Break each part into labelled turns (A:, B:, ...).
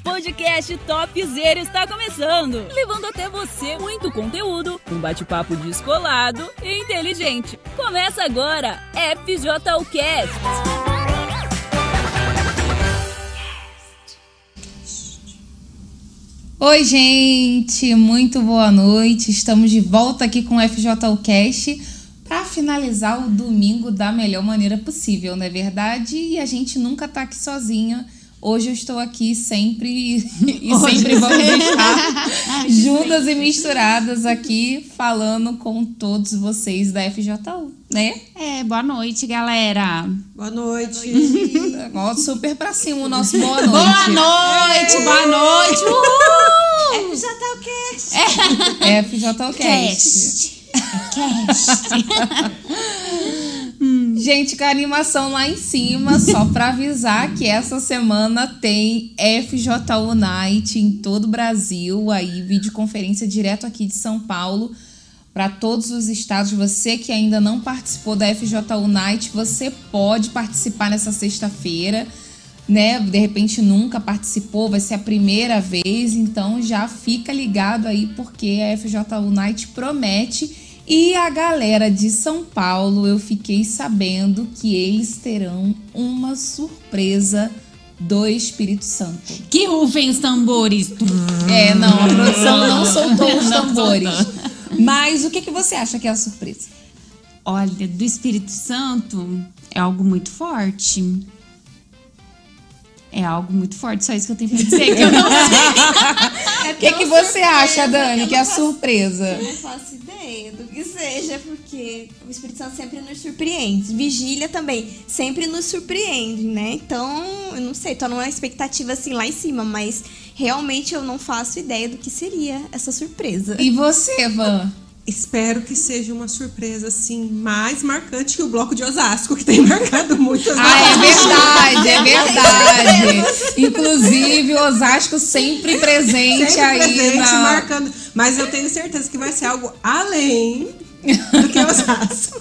A: O podcast Topzera está começando, levando até você muito conteúdo, um bate-papo descolado e inteligente. Começa agora, FJUcast.
B: Oi, gente, muito boa noite. Estamos de volta aqui com o FJUcast para finalizar o domingo da melhor maneira possível, não é verdade? E a gente nunca tá aqui sozinha. Hoje eu estou aqui sempre e
C: Hoje
B: sempre vamos estar juntas e misturadas aqui falando com todos vocês da FJU, né?
C: É, boa noite, galera.
D: Boa noite.
B: Ó, super pra cima o nosso boa noite.
C: Boa noite, boa noite. Uhul!
D: Já tá o quê?
B: É FJUcast.
C: Cast. Cast.
B: Gente, com a animação lá em cima, só pra avisar que essa semana tem FJU Night em todo o Brasil, aí videoconferência direto aqui de São Paulo para todos os estados. Você que ainda não participou da FJU Night, você pode participar nessa sexta-feira, né? De repente nunca participou, vai ser a primeira vez, então já fica ligado aí porque a FJU Night promete e a galera de São Paulo, eu fiquei sabendo que eles terão uma surpresa do Espírito Santo.
C: Que rufem os tambores.
B: É, não, a produção não soltou os tambores. Mas o que, que você acha que é a surpresa?
C: Olha, do Espírito Santo é algo muito forte. É algo muito forte, só isso que eu tenho pra dizer, que eu não sei.
B: O que, que você acha, Dani, que é a surpresa?
E: Eu não faço ideia do que seja, porque o Espírito Santo sempre nos surpreende. Vigília também sempre nos surpreende, né? Então, eu não sei, tô numa expectativa assim lá em cima, mas realmente eu não faço ideia do que seria essa surpresa.
B: E você, Van?
D: Espero que seja uma surpresa assim mais marcante que o bloco de Osasco, que tem marcado muitas
B: Ah, é verdade, é verdade. Inclusive, o Osasco sempre presente
D: Sempre
B: aí
D: presente,
B: na...
D: marcando. Mas eu tenho certeza que vai ser algo além do que Osasco.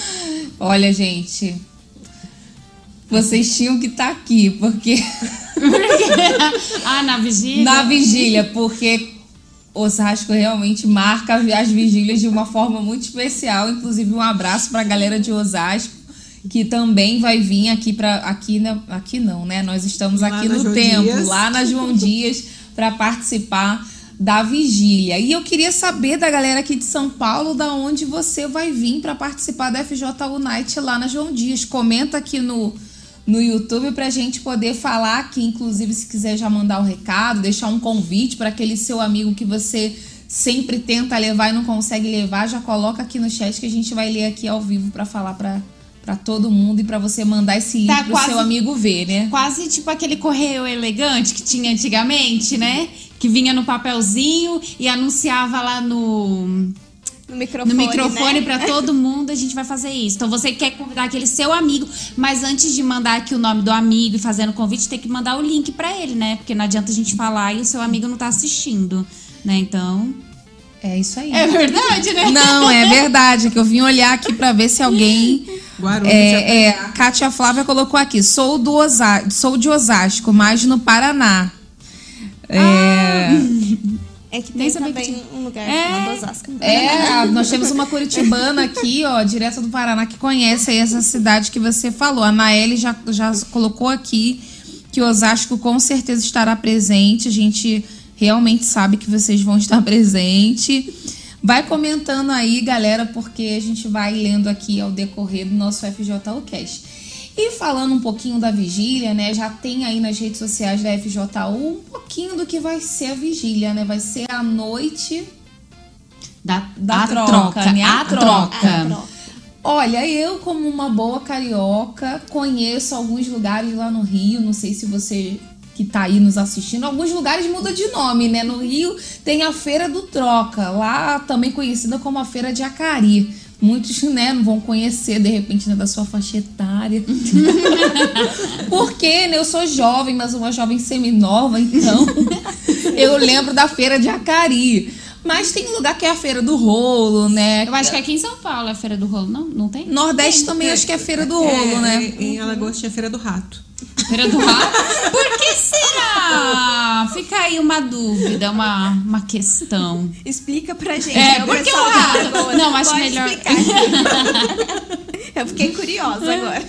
B: Olha, gente, vocês tinham que estar aqui, porque
C: ah, na vigília?
B: na vigília, porque Osasco realmente marca as vigílias de uma forma muito especial. Inclusive, um abraço para a galera de Osasco, que também vai vir aqui para aqui, na- aqui não, né? Nós estamos
D: Lá
B: aqui no
D: João
B: templo,
D: Dias.
B: lá na João Dias, para participar da vigília. E eu queria saber da galera aqui de São Paulo, da onde você vai vir para participar da FJU Night lá na João Dias. Comenta aqui no no YouTube pra gente poder falar aqui, inclusive se quiser já mandar o recado, deixar um convite para aquele seu amigo que você sempre tenta levar e não consegue levar, já coloca aqui no chat que a gente vai ler aqui ao vivo pra falar pra para todo mundo e pra você mandar esse link
C: Tá
B: pro
C: quase-
B: seu amigo ver, né?
C: Quase tipo aquele correio elegante que tinha antigamente, né? Que vinha no papelzinho e anunciava lá no,
E: No microfone,
C: no microfone
E: né?
C: pra todo mundo, a gente vai fazer isso. Então você quer convidar aquele seu amigo, mas antes de mandar aqui o nome do amigo e fazendo o convite, tem que mandar o link pra ele, né? Porque não adianta a gente falar e o seu amigo não tá assistindo, né? Então.
B: É isso aí.
C: É verdade, né?
B: Não, é verdade, que eu vim olhar aqui pra ver se alguém
D: Guarulhos.
B: É, é, a Kátia Flávia colocou aqui: sou, do Osa sou de Osasco, mas no Paraná. É,
E: É que
C: Nem
E: tem
C: que
E: também lugar
C: É.
E: Osasco.
B: é, nós temos uma curitibana aqui, ó, direto do Paraná, que conhece aí essa cidade que você falou. A Naeli já, já colocou aqui que Osasco com certeza estará presente. A gente realmente sabe que vocês vão estar presente. Vai comentando aí, galera, porque a gente vai lendo aqui ao decorrer do nosso FJU Cast. E falando um pouquinho da vigília, né? Já tem aí nas redes sociais da FJU um pouquinho do que vai ser a vigília, né? Vai ser a noite
C: Da,
B: Da
C: a
B: troca, né? A
C: A
B: troca.
C: troca.
B: Olha, eu como uma boa carioca conheço alguns lugares lá no Rio, não sei se você que tá aí nos assistindo, alguns lugares mudam de nome, né? No Rio tem a Feira do Troca, lá também conhecida como a Feira de Acari. Muitos, né, não vão conhecer, de repente, né, da sua faixa etária. Porque, né, eu sou jovem, mas uma jovem seminova, então eu lembro da Feira de Acari. Mas tem um lugar que é a Feira do Rolo, né?
C: Eu acho que aqui em São Paulo é a Feira do Rolo, não? Não tem?
B: Nordeste também acho que é Feira do Rolo,
D: É,
B: né?
D: Em Alagoas tinha Feira do Rato.
C: Feira do Rato? Por que será? Fica aí uma dúvida, uma, uma questão.
E: Explica pra gente.
C: É,
E: o
C: porque
E: pessoal
C: eu-
E: da Lagoa.
C: Não, acho
E: Pode
C: melhor-
E: explicar. Eu fiquei curiosa agora.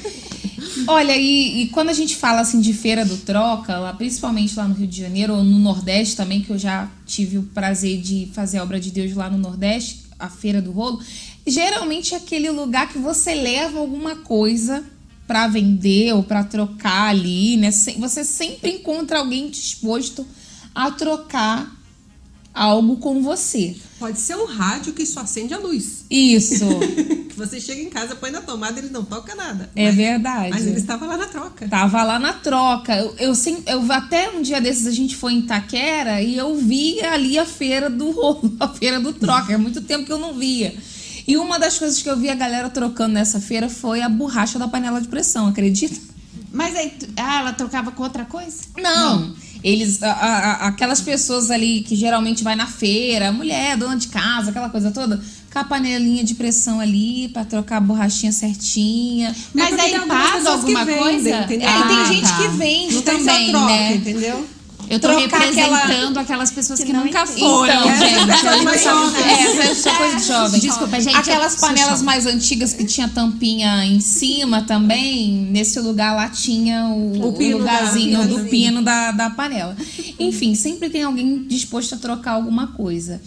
B: Olha, e, e quando a gente fala assim de feira do troca, lá, principalmente lá no Rio de Janeiro ou no Nordeste também, que eu já tive o prazer de fazer a obra de Deus lá no Nordeste, a feira do rolo, geralmente é aquele lugar que você leva alguma coisa pra vender ou pra trocar ali, né? Você sempre encontra alguém disposto a trocar algo com você.
D: Pode ser um rádio que só acende a luz.
B: Isso,
D: Que você chega em casa, põe na tomada e ele não toca nada.
B: é
D: Mas-
B: verdade.
D: Mas ele estava lá na troca.
B: Tava lá na troca. Eu, eu, eu até um dia desses a gente foi em Itaquera e eu vi ali a feira do rolo, a feira do troca. É muito tempo que eu não via. E uma das coisas que eu vi a galera trocando nessa feira foi a borracha da panela de pressão, acredita?
C: Mas aí, ah, ela trocava com outra coisa?
B: Não. Eles, a- a- aquelas pessoas ali que geralmente vai na feira, mulher, dona de casa, aquela coisa toda, com a panelinha de pressão ali pra trocar a borrachinha certinha.
C: Mas
D: porque
C: aí
D: que
C: alguma
D: vendem,
C: coisa?
D: entendeu?
B: É, e tem
C: Ah,
B: gente
C: tá.
B: que vende
D: Não tem
B: também,
D: só troca,
B: né?
D: entendeu?
C: Eu tô
B: trocar
C: representando aquelas pessoas que,
E: que
C: nunca
E: entendem.
C: foram,
B: Então,
C: gente.
D: mais jovens.
B: É, essa é coisa de jovem.
C: Desculpa, gente,
B: Aquelas panelas mais antigas que tinha tampinha em cima também, nesse lugar lá tinha o,
D: O
B: o lugarzinho
D: da-
B: do pino da, da panela. Enfim, sempre tem alguém disposto a trocar alguma coisa.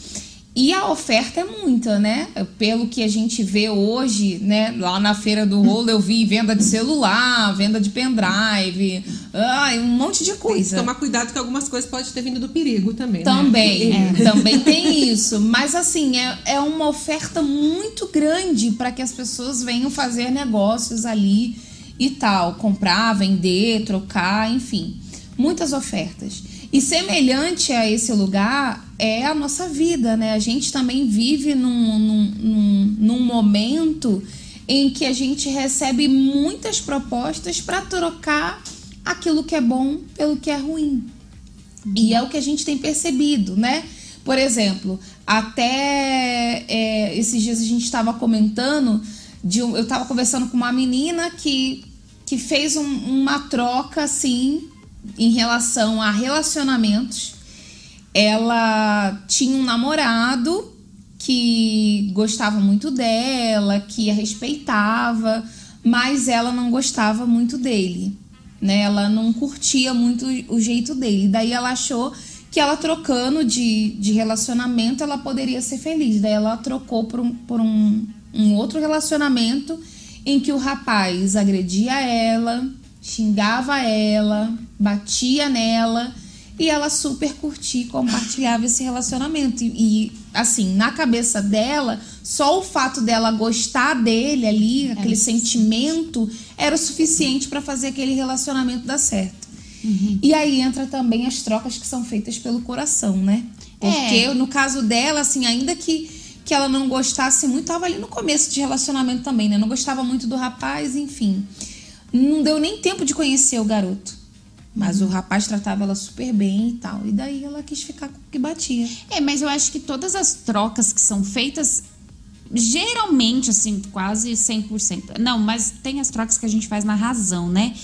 B: E a oferta é muita, né? Pelo que a gente vê hoje, né? Lá na feira do rolo eu vi venda de celular, venda de pendrive, ai, um monte de
D: Tem que
B: coisa.
D: tomar cuidado que algumas coisas podem ter vindo do perigo também.
B: Também,
D: Né?
B: também tem isso. Mas assim, é, é uma oferta muito grande para que as pessoas venham fazer negócios ali e tal. Comprar, vender, trocar, enfim. Muitas ofertas. E semelhante a esse lugar é a nossa vida, né? A gente também vive num, num, num, num momento em que a gente recebe muitas propostas para trocar aquilo que é bom pelo que é ruim. E é o que a gente tem percebido, né? Por exemplo, até é, esses dias a gente estava comentando, de eu estava conversando com uma menina que, que fez um- uma troca assim em relação a relacionamentos. Ela tinha um namorado que gostava muito dela, que a respeitava, mas ela não gostava muito dele, né? Ela não curtia muito o jeito dele. Daí ela achou que ela trocando de, de relacionamento ela poderia ser feliz. Daí ela trocou por um, por um, um outro relacionamento em que o rapaz agredia ela, xingava ela, batia nela e ela super curtia e compartilhava esse relacionamento. E, e, assim, na cabeça dela, só o fato dela gostar dele ali, aquele sentimento, era o suficiente para fazer aquele relacionamento dar certo. E aí entra também as trocas que são feitas pelo coração, né? Porque
C: É.
B: no caso dela, assim, ainda que, que ela não gostasse muito, tava ali no começo de relacionamento também, né? Não gostava muito do rapaz, enfim. Não deu nem tempo de conhecer o garoto. Mas o rapaz tratava ela super bem e tal. E daí ela quis ficar com o que batia.
C: É, mas eu acho que todas as trocas que são feitas, geralmente, assim, quase 100%. Não, mas tem as trocas que a gente faz na razão, né?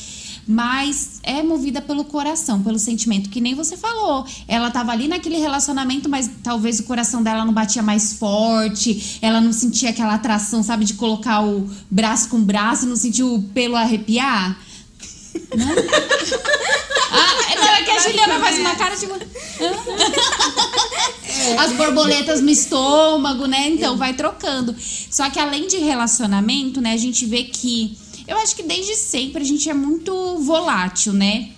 C: Mas é movida pelo coração, pelo sentimento, que nem você falou. Ela tava ali naquele relacionamento, mas talvez o coração dela não batia mais forte, ela não sentia aquela atração, sabe, de colocar o braço com braço, não sentiu o pelo arrepiar. Não? Ah, não, é que a Juliana faz uma cara tipo. As borboletas no estômago, né? Então vai trocando. Só que além de relacionamento, né, a gente vê que. Eu acho que desde sempre a gente é muito volátil, né?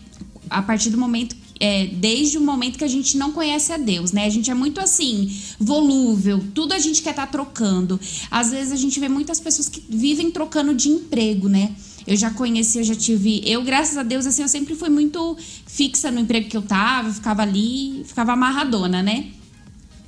C: A partir do momento. É, desde o momento que a gente não conhece a Deus, né? A gente é muito assim, volúvel, tudo a gente quer estar trocando. Às vezes a gente vê muitas pessoas que vivem trocando de emprego, né? Eu já conheci, eu já tive. Eu, graças a Deus, assim, eu sempre fui muito fixa no emprego que eu tava, ficava ali, ficava amarradona, né?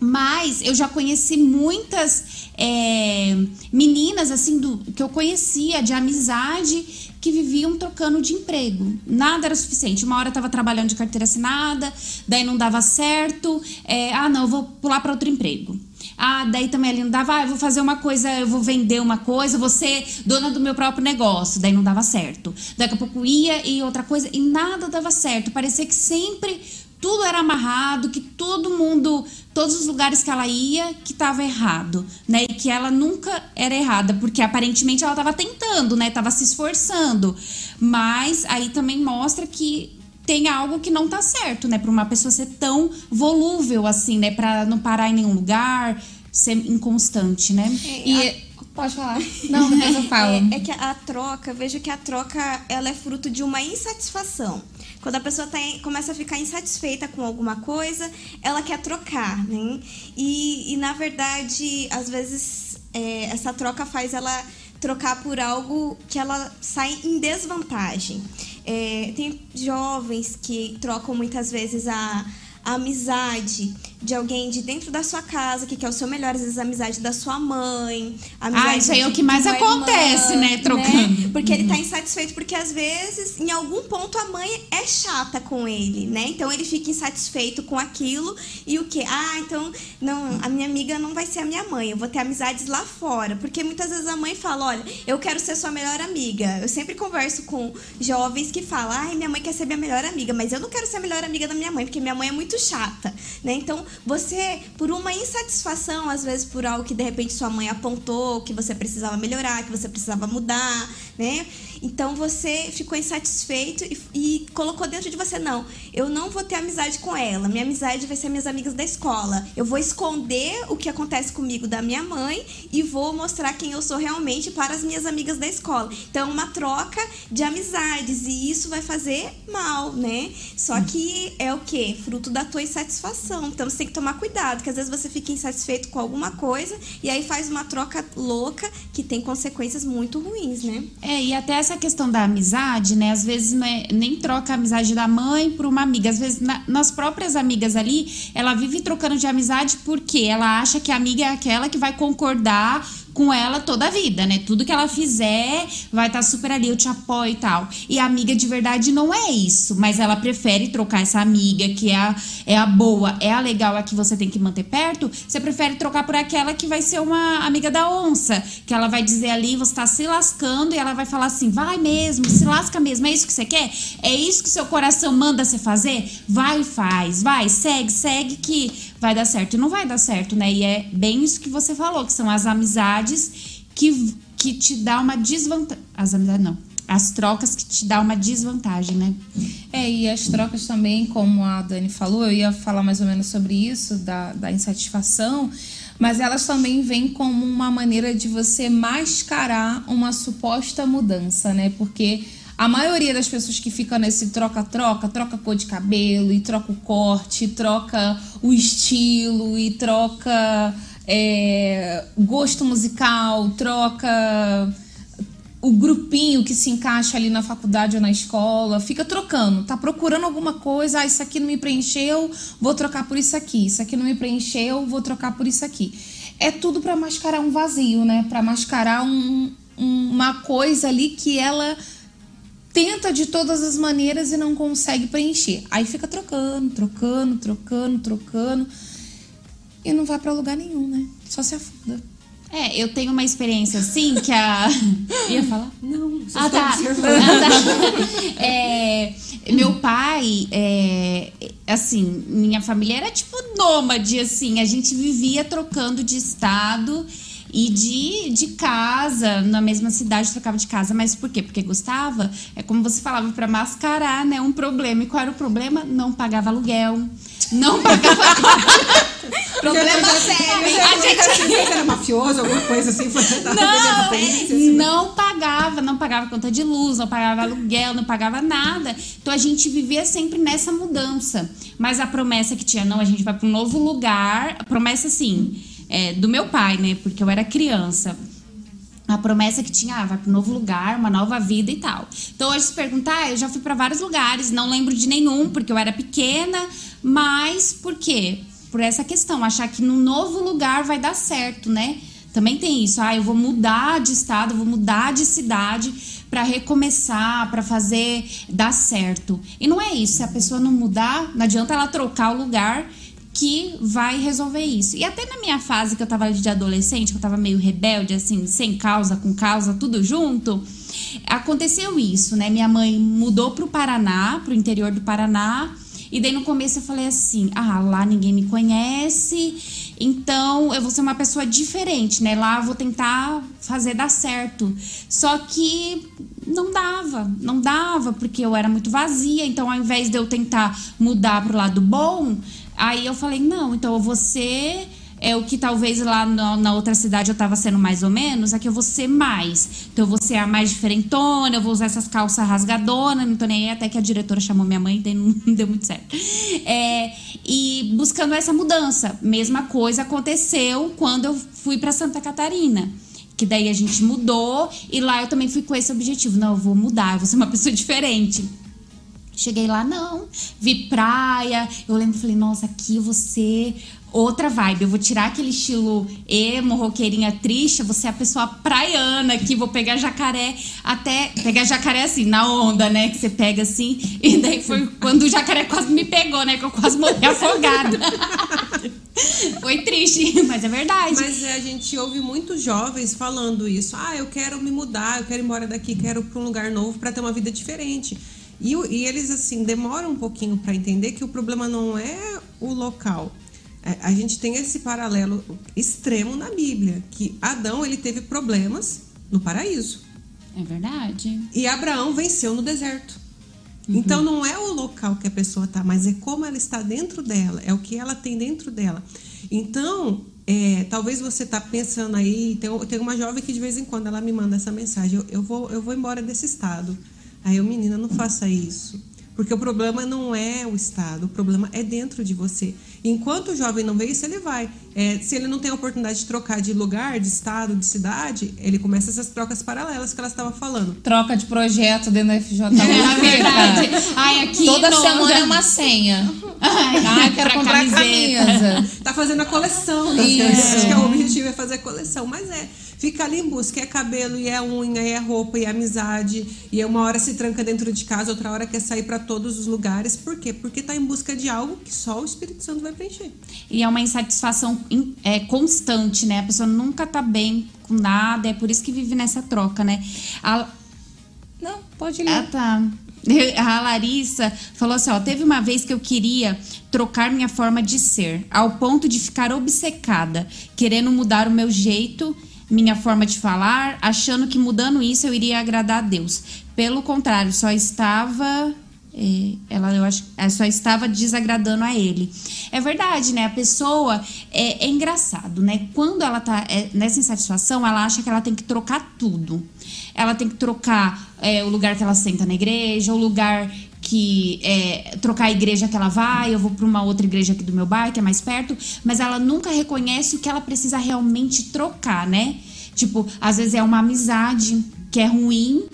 C: Mas eu já conheci muitas é, meninas, assim, do, que eu conhecia de amizade que viviam trocando de emprego. Nada era suficiente. Uma hora eu tava trabalhando de carteira assinada, daí não dava certo. é, ah, não, eu vou pular para outro emprego. Ah, daí também ali não dava, ah, eu vou fazer uma coisa, eu vou vender uma coisa, vou ser dona do meu próprio negócio. Daí não dava certo. Daqui a pouco ia e outra coisa, e nada dava certo. Parecia que sempre tudo era amarrado, que todo mundo, todos os lugares que ela ia, que tava errado, né? E que ela nunca era errada, porque aparentemente ela tava tentando, né? Tava se esforçando. Mas aí também mostra que tem algo que não tá certo, né? Para uma pessoa ser tão volúvel assim, né? Para não parar em nenhum lugar, ser inconstante, né?
B: E pode falar. Não, depois eu falo.
E: É, é que a troca, vejo que a troca ela é fruto de uma insatisfação. Quando a pessoa tá, começa a ficar insatisfeita com alguma coisa, ela quer trocar, né? E, e na verdade, às vezes, é, essa troca faz ela trocar por algo que ela sai em desvantagem. É, tem jovens que trocam muitas vezes a, a amizade de alguém de dentro da sua casa, que quer o seu melhor, às vezes a amizade da sua mãe.
C: Ah, isso aí é o que mais acontece, né, trocando.
E: Porque ele tá insatisfeito, porque às vezes, em algum ponto, a mãe é chata com ele, né? Então ele fica insatisfeito com aquilo e o quê? Ah, então, não, a minha amiga não vai ser a minha mãe, eu vou ter amizades lá fora. Porque muitas vezes a mãe fala: olha, eu quero ser sua melhor amiga. Eu sempre converso com jovens que falam: ai, minha mãe quer ser minha melhor amiga, mas eu não quero ser a melhor amiga da minha mãe, porque minha mãe é muito chata, né? Então, você, por uma insatisfação, às vezes por algo que de repente sua mãe apontou, que você precisava melhorar, que você precisava mudar, né? Então você ficou insatisfeito e, e colocou dentro de você, não, eu não vou ter amizade com ela. Minha amizade vai ser minhas amigas da escola. Eu vou esconder o que acontece comigo da minha mãe e vou mostrar quem eu sou realmente para as minhas amigas da escola. Então, é uma troca de amizades e isso vai fazer mal, né? Só que é o quê? Fruto da tua insatisfação. Então, você tem que tomar cuidado, que às vezes você fica insatisfeito com alguma coisa e aí faz uma troca louca que tem consequências muito ruins, né?
C: É, e até essa questão da amizade, né? Às vezes não é- nem troca a amizade da mãe por uma amiga. Às vezes, na- nas próprias amigas ali, ela vive trocando de amizade porque ela acha que a amiga é aquela que vai concordar com ela toda a vida, né? Tudo que ela fizer vai estar super ali, eu te apoio e tal. E a amiga de verdade não é isso, mas ela prefere trocar essa amiga que é a, é a boa, é a legal, a que você tem que manter perto. Você prefere trocar por aquela que vai ser uma amiga da onça, que ela vai dizer ali, você tá se lascando e ela vai falar assim: vai mesmo, se lasca mesmo, é isso que você quer? É isso que seu coração manda você fazer? Vai faz, vai, segue, segue que vai dar certo. E não vai dar certo, né? E é bem isso que você falou, que são as amizades que, que te dá uma desvantagem. As amizades não. As trocas que te dá uma desvantagem, né?
B: É, e as trocas também, como a Dani falou, eu ia falar mais ou menos sobre isso, da, da insatisfação, mas elas também vêm como uma maneira de você mascarar uma suposta mudança, né? Porque a maioria das pessoas que ficam nesse troca-troca, troca cor de cabelo, e troca o corte, troca o estilo, e troca é, gosto musical, troca o grupinho que se encaixa ali na faculdade ou na escola, fica trocando, tá procurando alguma coisa, ah, isso aqui não me preencheu, vou trocar por isso aqui, isso aqui não me preencheu, vou trocar por isso aqui. É tudo pra mascarar um vazio, né? Pra mascarar um- uma coisa ali que ela tenta de todas as maneiras e não consegue preencher. Aí fica trocando, trocando, trocando, trocando e não vai pra lugar nenhum, né? Só se afunda.
C: É, eu tenho uma experiência assim que a. Ia falar?
D: Não, só
C: Ah, tá.
D: observando.
C: Ah, tá. É, meu pai, é, assim, minha família era tipo nômade, assim. A gente vivia trocando de estado e de, de casa, na mesma cidade trocava de casa. Mas por quê? Porque gostava. É como você falava, pra mascarar, né? Um problema. E qual era o problema? Não pagava aluguel. Não pagava.
E: Problema sério.
C: A gente-
D: era mafioso, alguma coisa assim.
C: Não, é,
D: assim.
C: não pagava, não pagava conta de luz, não pagava aluguel, não pagava nada. Então a gente vivia sempre nessa mudança. Mas a promessa que tinha, não, a gente vai para um novo lugar. A promessa, assim, é, do meu pai, né? Porque eu era criança. A promessa que tinha, ah, vai para um novo lugar, uma nova vida e tal. Então, hoje, se perguntar, eu já fui para vários lugares, não lembro de nenhum, porque eu era pequena, mas por quê? Por essa questão, achar que no novo lugar vai dar certo, né? Também tem isso, ah, eu vou mudar de estado, vou mudar de cidade para recomeçar, para fazer dar certo. E não é isso, se a pessoa não mudar, não adianta ela trocar o lugar que vai resolver isso. E até na minha fase que eu tava de adolescente, que eu tava meio rebelde, assim, sem causa, com causa, tudo junto, aconteceu isso, né? Minha mãe mudou pro Paraná, pro interior do Paraná, E daí no começo eu falei assim: ah, lá ninguém me conhece, então eu vou ser uma pessoa diferente, né? Lá eu vou tentar fazer dar certo. Só que não dava, não dava, porque eu era muito vazia. Então ao invés de eu tentar mudar pro lado bom, aí eu falei: não, então ser é o que talvez lá na, na, outra cidade eu tava sendo mais ou menos, aqui eu vou ser mais. Então eu vou ser a mais diferentona, eu vou usar essas calças rasgadonas, não tô nem aí, até que a diretora chamou minha mãe e não, não deu muito certo. É, e buscando essa mudança. Mesma coisa aconteceu quando eu fui para Santa Catarina. Que daí a gente mudou e lá eu também fui com esse objetivo. Não, eu vou mudar, eu vou ser uma pessoa diferente. Cheguei lá, não. Vi praia. Eu lembro, falei, nossa, aqui você outra vibe. Eu vou tirar aquele estilo emo, roqueirinha triste, vou ser a pessoa praiana aqui, vou pegar jacaré até. Pegar jacaré assim, na onda, né? Que você pega assim. E daí foi quando o jacaré quase me pegou, né? Que eu quase morri afogada. foi triste, mas é verdade.
D: Mas é, a gente ouve muitos jovens falando isso. Ah, eu quero me mudar, eu quero ir embora daqui, quero pra um lugar novo para ter uma vida diferente. E, e eles, assim, demoram um pouquinho para entender que o problema não é o local é, a gente tem esse paralelo extremo na Bíblia, que Adão ele teve problemas no paraíso.
C: É verdade.
D: E Abraão venceu no deserto. Uhum. Então não é o local que a pessoa está, mas é como ela está dentro dela, é o que ela tem dentro dela. Então, é, talvez você está pensando aí, tem, tem uma jovem que de vez em quando ela me manda essa mensagem, eu, eu, vou, eu vou embora desse estado. Aí eu, menina, não faça isso. Porque o problema não é o Estado, o problema é dentro de você. Enquanto o jovem não vê isso, ele vai. É, se ele não tem a oportunidade de trocar de lugar, de estado, de cidade, ele começa essas trocas paralelas que ela estava falando.
B: Troca de projeto dentro da FJ.
C: É verdade. Ai, aqui
B: Toda semana é uma senha. Ai, Ai quero comprar camiseta. camisa.
D: Tá fazendo a coleção. Né? Isso. Acho que o objetivo é fazer a coleção. Mas é, fica ali em busca. É cabelo, e é unha, e é roupa, e é amizade. E é uma hora se tranca dentro de casa, outra hora quer sair para todos os lugares. Por quê? Porque está em busca de algo que só o Espírito Santo vai preencher.
C: E é uma insatisfação é, constante, né? A pessoa nunca tá bem com nada. É por isso que vive nessa troca, né? A...
B: Não, pode ler.
C: Ah, tá. A Larissa falou assim: ó, teve uma vez que eu queria trocar minha forma de ser, ao ponto de ficar obcecada, querendo mudar o meu jeito minha forma de falar, achando que mudando isso eu iria agradar a Deus. Pelo contrário, só estava ela eu acho só estava desagradando a ele. É verdade, né? A pessoa é, é engraçado, né? Quando ela tá é, nessa insatisfação, ela acha que ela tem que trocar tudo. Ela tem que trocar é, o lugar que ela senta na igreja, o lugar que é, trocar a igreja que ela vai, eu vou para uma outra igreja aqui do meu bairro, que é mais perto, mas ela nunca reconhece o que ela precisa realmente trocar, né? Tipo, às vezes é uma amizade que é ruim,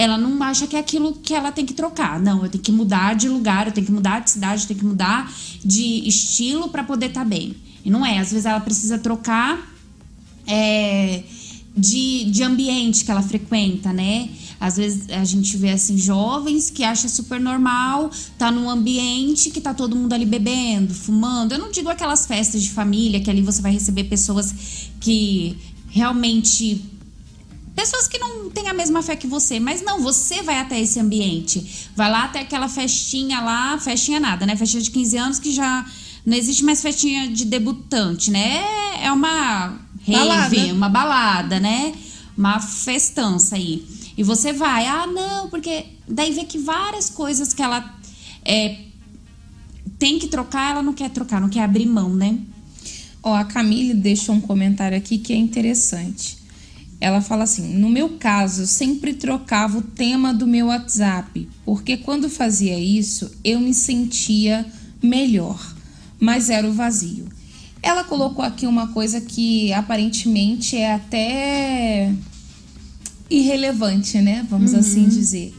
C: ela não acha que é aquilo que ela tem que trocar. Não, eu tenho que mudar de lugar, eu tenho que mudar de cidade, eu tenho que mudar de estilo para poder estar tá bem. E não é, às vezes ela precisa trocar é, de, de ambiente que ela frequenta, né? Às vezes a gente vê assim jovens que acha super normal tá num ambiente que tá todo mundo ali bebendo, fumando. Eu não digo aquelas festas de família que ali você vai receber pessoas que realmente pessoas que não têm a mesma fé que você, mas não, você vai até esse ambiente. Vai lá até aquela festinha lá, festinha nada, né? Festinha de 15 anos que já não existe mais festinha de debutante, né? É uma rave, balada. uma balada, né? Uma festança aí. E você vai, ah, não, porque daí vê que várias coisas que ela é, tem que trocar, ela não quer trocar, não quer abrir mão, né?
B: Ó, a Camille deixou um comentário aqui que é interessante. Ela fala assim: no meu caso, eu sempre trocava o tema do meu WhatsApp, porque quando fazia isso eu me sentia melhor, mas era o vazio. Ela colocou aqui uma coisa que aparentemente é até irrelevante, né? Vamos uhum. assim dizer.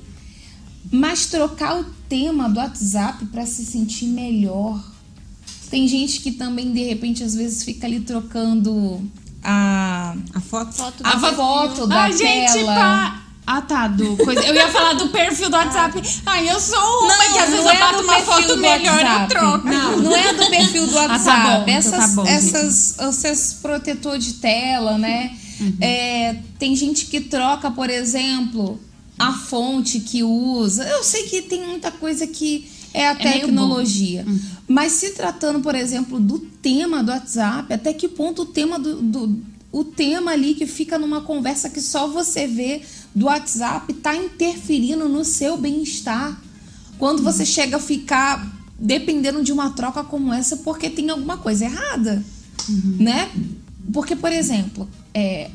B: Mas trocar o tema do WhatsApp para se sentir melhor. Tem gente que também, de repente, às vezes fica ali trocando a,
D: a foto,
B: foto a foto da
C: Ai, tela. Gente, pá. Ah, tá, do coisa. Eu ia falar do perfil do WhatsApp. Ai, eu sou uma não, que às vezes eu é bato uma foto melhor eu troco.
B: Não, não é do perfil do WhatsApp. Ah, tá bom, essas, tá bom, essas, esses protetor de tela, né? Uhum. É, tem gente que troca, por exemplo, a fonte que usa. Eu sei que tem muita coisa que, é a
C: É
B: tecnologia. Mas se tratando, por exemplo, do tema do WhatsApp, até que ponto o tema do, do- o tema ali que fica numa conversa que só você vê do WhatsApp tá interferindo no seu bem-estar? Quando você chega a ficar dependendo de uma troca como essa porque tem alguma coisa errada, né? Porque, por exemplo, é,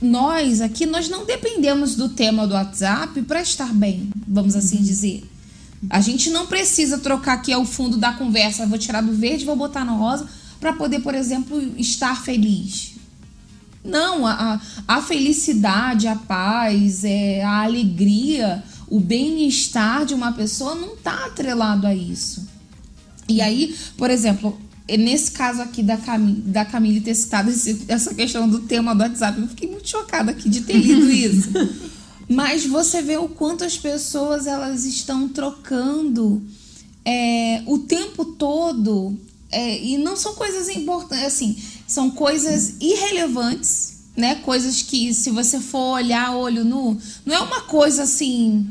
B: nós aqui nós não dependemos do tema do WhatsApp para estar bem, vamos assim dizer. A gente não precisa trocar aqui ao fundo da conversa, vou tirar do verde, vou botar no rosa para poder, por exemplo, estar feliz. Não, a, a felicidade, a paz, é, a alegria, o bem-estar de uma pessoa não está atrelado a isso. E aí, por exemplo, nesse caso aqui da, Cami, da Camille ter citado esse- essa questão do tema do WhatsApp, eu fiquei muito chocada aqui de ter lido isso. Mas você vê o quanto as pessoas elas estão trocando é, o tempo todo é, e não são coisas importantes, assim, são coisas irrelevantes, né? Coisas que se você for olhar olho nu, não é uma coisa assim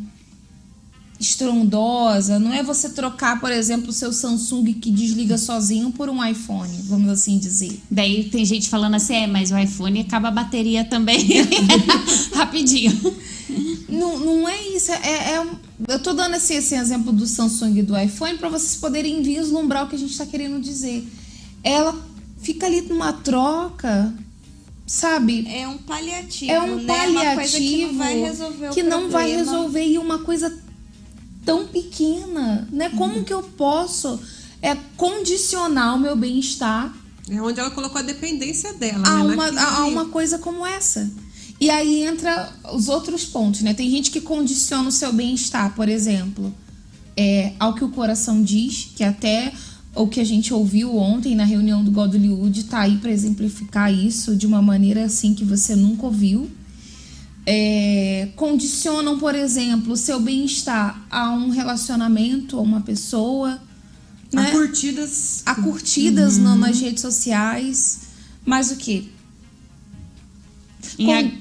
B: estrondosa, não é você trocar, por exemplo, o seu Samsung que desliga sozinho por um iPhone, vamos assim dizer.
C: Daí tem gente falando assim, é, mas o iPhone acaba a bateria também rapidinho.
B: Não, não é isso. É, é um- eu tô dando esse, esse exemplo do Samsung e do iPhone para vocês poderem vislumbrar o que a gente está querendo dizer. Ela fica ali numa troca, sabe?
E: É um paliativo,
B: É um
E: né?
B: paliativo
E: Uma coisa que não vai resolver o
B: que não vai resolver e uma coisa tão pequena, né? Como que eu posso é, condicionar o meu bem-estar
D: É onde ela colocou a dependência dela,
B: a
D: né?
B: uma, a, a uma coisa como essa. E aí entra os outros pontos, né? Tem gente que condiciona o seu bem-estar, por exemplo, é, ao que o coração diz, que até o que a gente ouviu ontem na reunião do Godlywood tá aí para exemplificar isso de uma maneira assim que você nunca ouviu. É, condicionam, por exemplo, o seu bem-estar a um relacionamento, a uma pessoa,
D: A
B: né?
D: curtidas.
B: a curtidas na- nas redes sociais. Mas o que?
C: Em a-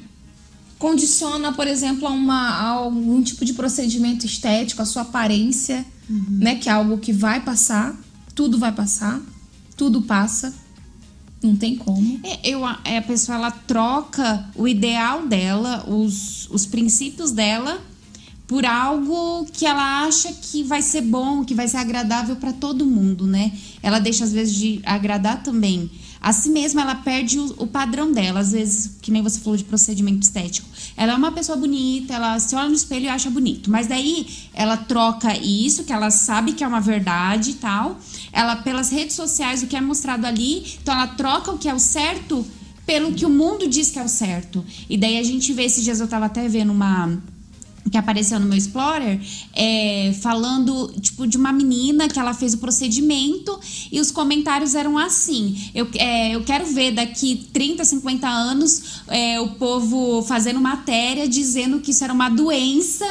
B: condiciona, por exemplo, a, uma, a algum tipo de procedimento estético, a sua aparência, né? Que é algo que vai passar, tudo vai passar, tudo passa, não tem como.
C: É, eu, a é, a pessoa ela troca o ideal dela, os, os princípios dela, por algo que ela acha que vai ser bom, que vai ser agradável para todo mundo, né? Ela deixa às vezes de agradar também a si mesma, ela perde o, o padrão dela, às vezes, que nem você falou de procedimento estético. Ela é uma pessoa bonita, ela se olha no espelho e acha bonito, mas daí ela troca isso, que ela sabe que é uma verdade e tal, ela pelas redes sociais o que é mostrado ali, então ela troca o que é o certo pelo que o mundo diz que é o certo. E daí a gente vê, esses dias eu tava até vendo uma que apareceu no meu Explorer, é, falando, tipo, de uma menina que ela fez o procedimento e os comentários eram assim. Eu, é, eu quero ver daqui 30, 50 anos é, o povo fazendo matéria dizendo que isso era uma doença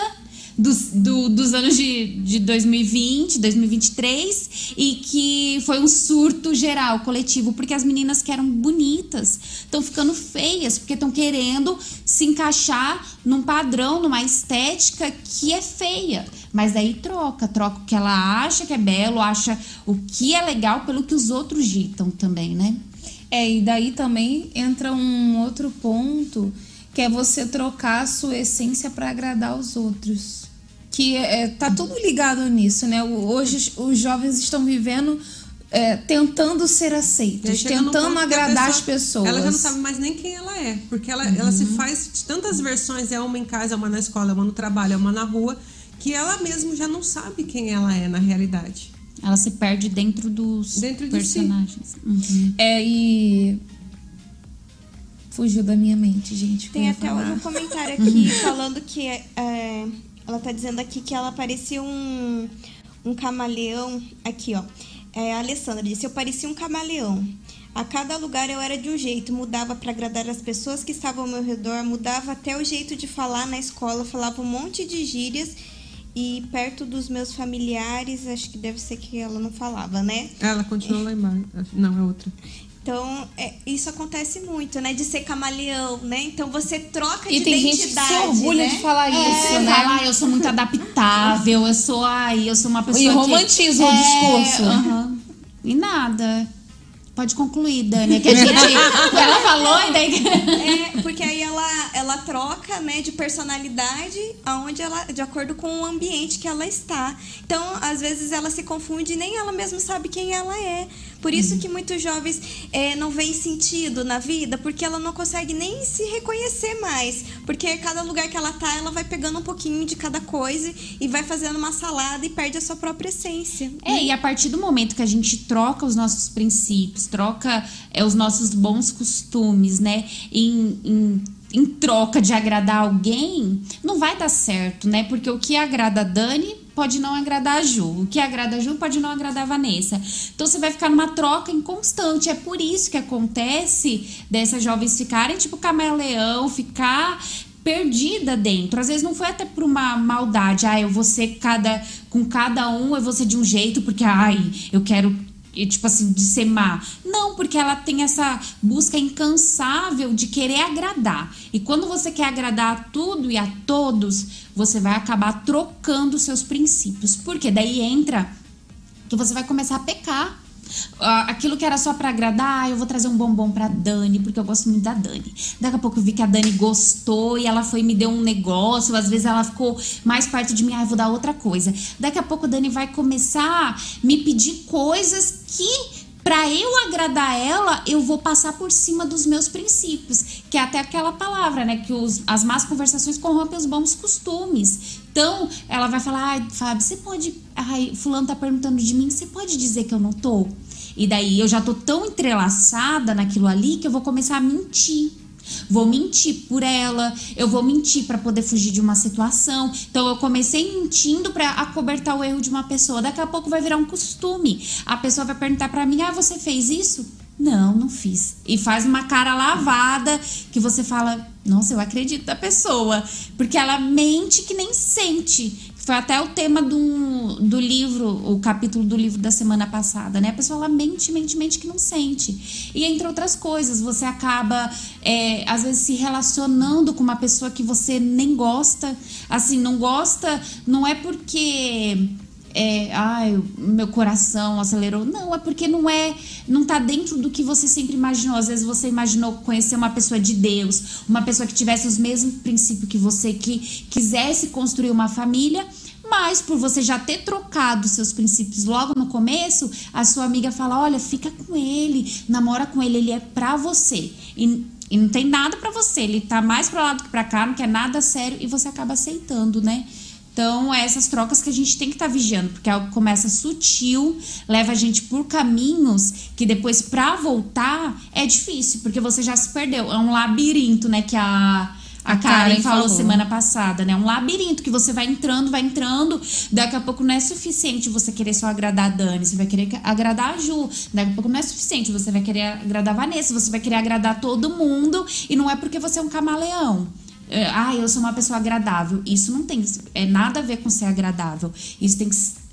C: dos, do- dos anos de, de 2020, 2023 e que foi um surto geral, coletivo, porque as meninas que eram bonitas estão ficando feias, porque estão querendo se encaixar num padrão, numa estética que é feia. Mas daí troca, troca o que ela acha que é belo, acha o que é legal pelo que os outros ditam também, né?
B: É, e daí também entra um outro ponto, que é você trocar a sua essência para agradar os outros. Que é, tá tudo ligado nisso, né? Hoje os- jovens estão vivendo é, tentando ser aceitos, tentando agradar as
D: pessoa-
B: pessoas.
D: Ela já não sabe mais nem quem ela é. Porque ela, ela se faz de tantas versões, é uma em casa, é uma na escola, é uma no trabalho, é uma na rua, que ela mesmo já não sabe quem ela é na realidade.
C: Ela se perde dentro dos
D: Dentro de si.
C: personagens. Uhum.
B: É, e. Fugiu da minha mente, gente.
E: Tem até
B: falar.
E: um comentário aqui falando que é, ela tá dizendo aqui que ela parecia um, um camaleão. Aqui, ó. É, a Alessandra disse: Eu parecia um camaleão. A cada lugar eu era de um jeito, mudava para agradar as pessoas que estavam ao meu redor, mudava até o jeito de falar na escola, falava um monte de gírias e perto dos meus familiares, acho que deve ser que ela não falava, né?
D: Ela continua lá embaixo. Não, é outra.
E: Então, é, isso acontece muito, né? De ser camaleão, né? Então você troca
B: E
E: de
B: tem gente que
E: identidade.
B: se orgulha
E: né?
B: de falar isso,
C: É,
B: né?
C: fala, "Ah, eu sou muito adaptável, eu sou, ai, eu sou uma pessoa
B: E
C: que...
B: romantiza o discurso.
C: aham. E nada. Pode concluir, Dani, que a gente... ela falou e daí...
E: É, porque aí ela, ela troca, né, de personalidade aonde ela, de acordo com o ambiente que ela está. Então, às vezes ela se confunde e nem ela mesma sabe quem ela é. Por isso que muitos jovens é, não veem sentido na vida, porque ela não consegue nem se reconhecer mais. Porque cada lugar que ela tá, ela vai pegando um pouquinho de cada coisa e vai fazendo uma salada e perde a sua própria essência.
C: É, e a partir do momento que a gente troca os nossos princípios, troca é, os nossos bons costumes, né, em, em, em troca de agradar alguém, não vai dar certo, né? Porque o que agrada a Dani pode não agradar a Ju. O que agrada a Ju pode não agradar a Vanessa. Então você vai ficar numa troca inconstante. É por isso que acontece dessas jovens ficarem tipo camaleão, ficar perdida dentro. Às vezes não foi até por uma maldade. Ah, eu vou ser cada. Com cada um eu vou ser de um jeito, porque, ai, eu quero. E, Tipo assim, de ser má. Não, porque ela tem essa busca incansável de querer agradar. E quando você quer agradar a tudo e a todos, você vai acabar trocando seus princípios. Porque daí entra que você vai começar a pecar. Aquilo que era só pra agradar, eu vou trazer um bombom pra Dani, porque eu gosto muito da Dani. Daqui a pouco eu vi que a Dani gostou e ela foi me deu um negócio, às vezes ela ficou mais perto de mim, ah, eu vou dar outra coisa. Daqui a pouco a Dani vai começar a me pedir coisas que Pra eu agradar ela, eu vou passar por cima dos meus princípios, que é até aquela palavra, né, que os, as más conversações corrompem os bons costumes. Então, ela vai falar: "Ai, Fábio, você pode, ai, fulano tá perguntando de mim, você pode dizer que eu não tô?" E daí eu já tô tão entrelaçada naquilo ali que eu vou começar a mentir. Vou mentir por ela, eu vou mentir para poder fugir de uma situação. Então eu comecei mentindo para acobertar o erro de uma pessoa. Daqui a pouco vai virar um costume. A pessoa vai perguntar para mim: "Ah, você fez isso?" Não, não fiz. E faz uma cara lavada que você fala: "Nossa, eu acredito da pessoa", porque ela mente que nem sente. Foi até o tema do, do livro, o capítulo do livro da semana passada, né? A pessoa ela mente, mente, mente que não sente. E entre outras coisas, você acaba, é, às vezes, se relacionando com uma pessoa que você nem gosta. Assim, não gosta, não é porque. É, ai, meu coração acelerou. Não, é porque não é, não tá dentro do que você sempre imaginou. Às vezes você imaginou conhecer uma pessoa de Deus, uma pessoa que tivesse os mesmos princípios que você, que quisesse construir uma família, mas por você já ter trocado seus princípios logo no começo, a sua amiga fala: "Olha, fica com ele, namora com ele, ele é pra você". E, e não tem nada pra você, ele tá mais pra lá do que pra cá, não quer nada sério e você acaba aceitando, né? Então, é essas trocas que a gente tem que estar vigiando, porque algo começa sutil, leva a gente por caminhos que depois, pra voltar, é difícil, porque você já se perdeu. É um labirinto, né? Que a, a Karen,
B: Karen
C: falou,
B: falou.
C: semana passada, né? Um labirinto que você vai entrando, vai entrando. Daqui a pouco não é suficiente você querer só agradar a Dani, você vai querer que- agradar a Ju. Daqui a pouco não é suficiente, você vai querer agradar a Vanessa, você vai querer agradar todo mundo. E não é porque você é um camaleão. Ah, eu sou uma pessoa agradável. Isso não tem é nada a ver com ser agradável. Isso tem,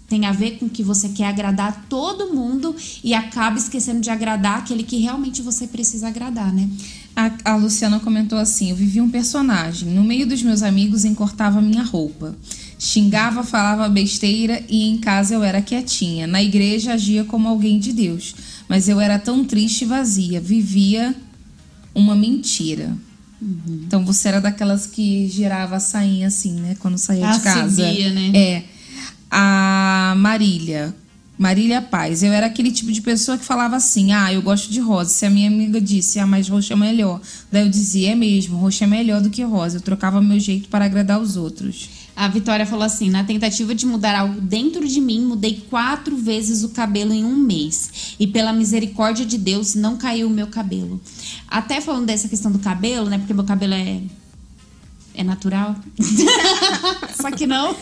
C: tem a ver com que você quer agradar todo mundo e acaba esquecendo de agradar aquele que realmente você precisa agradar, né?
B: A, a Luciana comentou assim: Eu vivi um personagem. No meio dos meus amigos, encortava minha roupa. Xingava, falava besteira e em casa eu era quietinha. Na igreja agia como alguém de Deus. Mas eu era tão triste e vazia. Vivia uma mentira. Então você era daquelas que girava a sainha assim, né? Quando saía
C: Ah,
B: de casa.
C: né?
B: É. A Marília. Marília Paz. Eu era aquele tipo de pessoa que falava assim: ah, eu gosto de rosa. Se a minha amiga disse, ah, mas roxo é melhor. Daí eu dizia, é mesmo, roxo é melhor do que rosa. Eu trocava meu jeito para agradar os outros.
C: A Vitória falou assim: na tentativa de mudar algo dentro de mim, mudei quatro vezes o cabelo em um mês. E pela misericórdia de Deus, não caiu o meu cabelo. Até falando dessa questão do cabelo, né? Porque meu cabelo é. É natural. Só que não.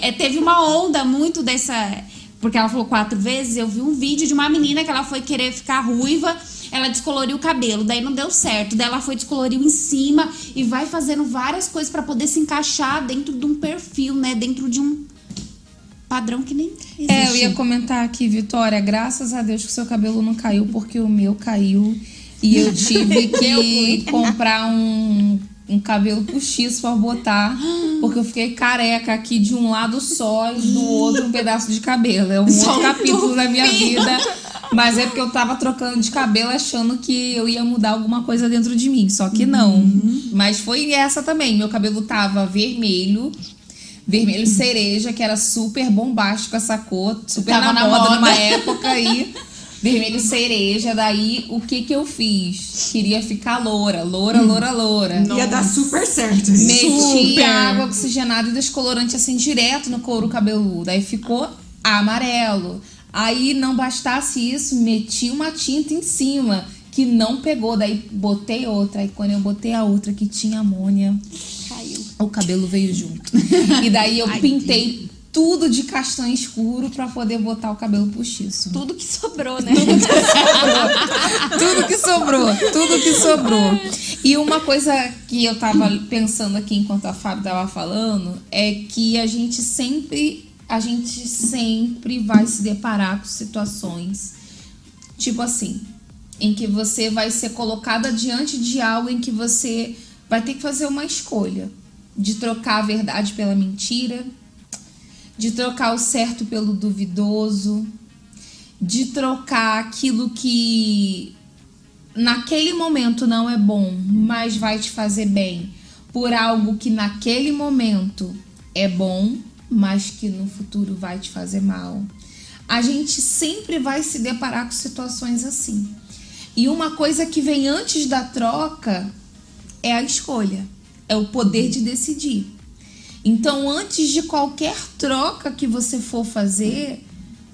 C: É, teve uma onda muito dessa. Porque ela falou quatro vezes, eu vi um vídeo de uma menina que ela foi querer ficar ruiva, ela descoloriu o cabelo, daí não deu certo, daí ela foi descoloriu em cima e vai fazendo várias coisas para poder se encaixar dentro de um perfil, né, dentro de um padrão que nem existe.
B: É, eu ia comentar aqui, Vitória, graças a Deus que o seu cabelo não caiu, porque o meu caiu e eu tive que comprar um, um cabelo postiço pra botar, porque eu fiquei careca aqui de um lado só e do outro um pedaço de cabelo. É um
C: Só
B: outro capítulo da minha vida. Mas é porque eu tava trocando de cabelo achando que eu ia mudar alguma coisa dentro de mim. Só que não. Mas foi essa também. Meu cabelo tava vermelho. Vermelho cereja, que era super bombástico essa cor. Super na,
C: na
B: moda,
C: moda.
B: numa época aí. Vermelho cereja. Daí, o que que eu fiz? Queria ficar loura. Loura, loura, loura.
D: Ia dar super certo.
B: Meti
C: Super.
B: água oxigenada e descolorante assim direto no couro cabeludo. Aí ficou amarelo. Aí não bastasse isso, meti uma tinta em cima que não pegou. Daí botei outra. Aí quando eu botei a outra que tinha amônia,
E: Caiu.
B: o cabelo veio junto. E daí eu
C: Ai,
B: pintei tudo de castanho escuro pra poder botar o cabelo postiço.
E: Tudo que sobrou, né?
B: Tudo que sobrou, tudo que sobrou. E uma coisa que eu tava pensando aqui enquanto a Fábio tava falando é que a gente sempre, a gente sempre vai se deparar com situações tipo assim, em que você vai ser colocada diante de algo em que você vai ter que fazer uma escolha de trocar a verdade pela mentira, de trocar o certo pelo duvidoso, de trocar aquilo que naquele momento não é bom, mas vai te fazer bem, por algo que naquele momento é bom, mas que no futuro vai te fazer mal. A gente sempre vai se deparar com situações assim. E uma coisa que vem antes da troca é a escolha, é o poder de decidir. Então, antes de qualquer troca que você for fazer,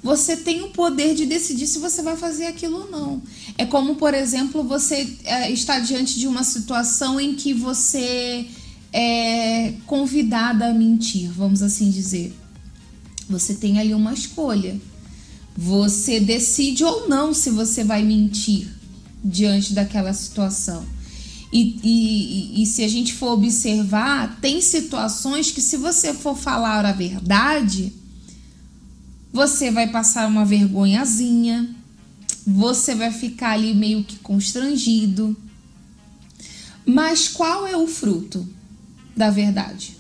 B: você tem o poder de decidir se você vai fazer aquilo ou não. É como, por exemplo, você é, está diante de uma situação em que você é convidada a mentir, vamos assim dizer. Você tem ali uma escolha. Você decide ou não se você vai mentir diante daquela situação. E, e, e se a gente for observar, tem situações que, se você for falar a verdade, você vai passar uma vergonhazinha, você vai ficar ali meio que constrangido. Mas qual é o fruto da verdade?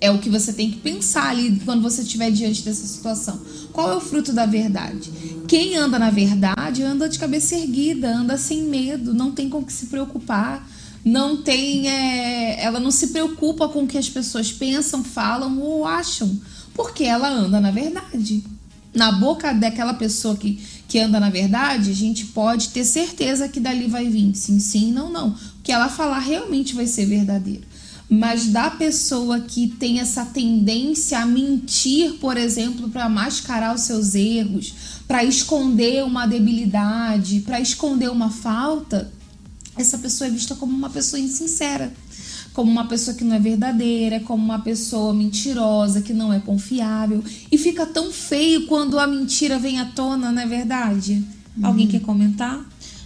B: É o que você tem que pensar ali quando você estiver diante dessa situação. Qual é o fruto da verdade? Quem anda na verdade anda de cabeça erguida, anda sem medo, não tem com o que se preocupar, não tem. é, ela não se preocupa com o que as pessoas pensam, falam ou acham, porque ela anda na verdade. Na boca daquela pessoa que, que anda na verdade, a gente pode ter certeza que dali vai vir sim, sim, não, não. O que ela falar realmente vai ser verdadeiro mas da pessoa que tem essa tendência a mentir, por exemplo, para mascarar os seus erros, para esconder uma debilidade, para esconder uma falta, essa pessoa é vista como uma pessoa insincera, como uma pessoa que não é verdadeira, como uma pessoa mentirosa, que não é confiável. E fica tão feio quando a mentira vem à tona, não é verdade? Alguém quer comentar?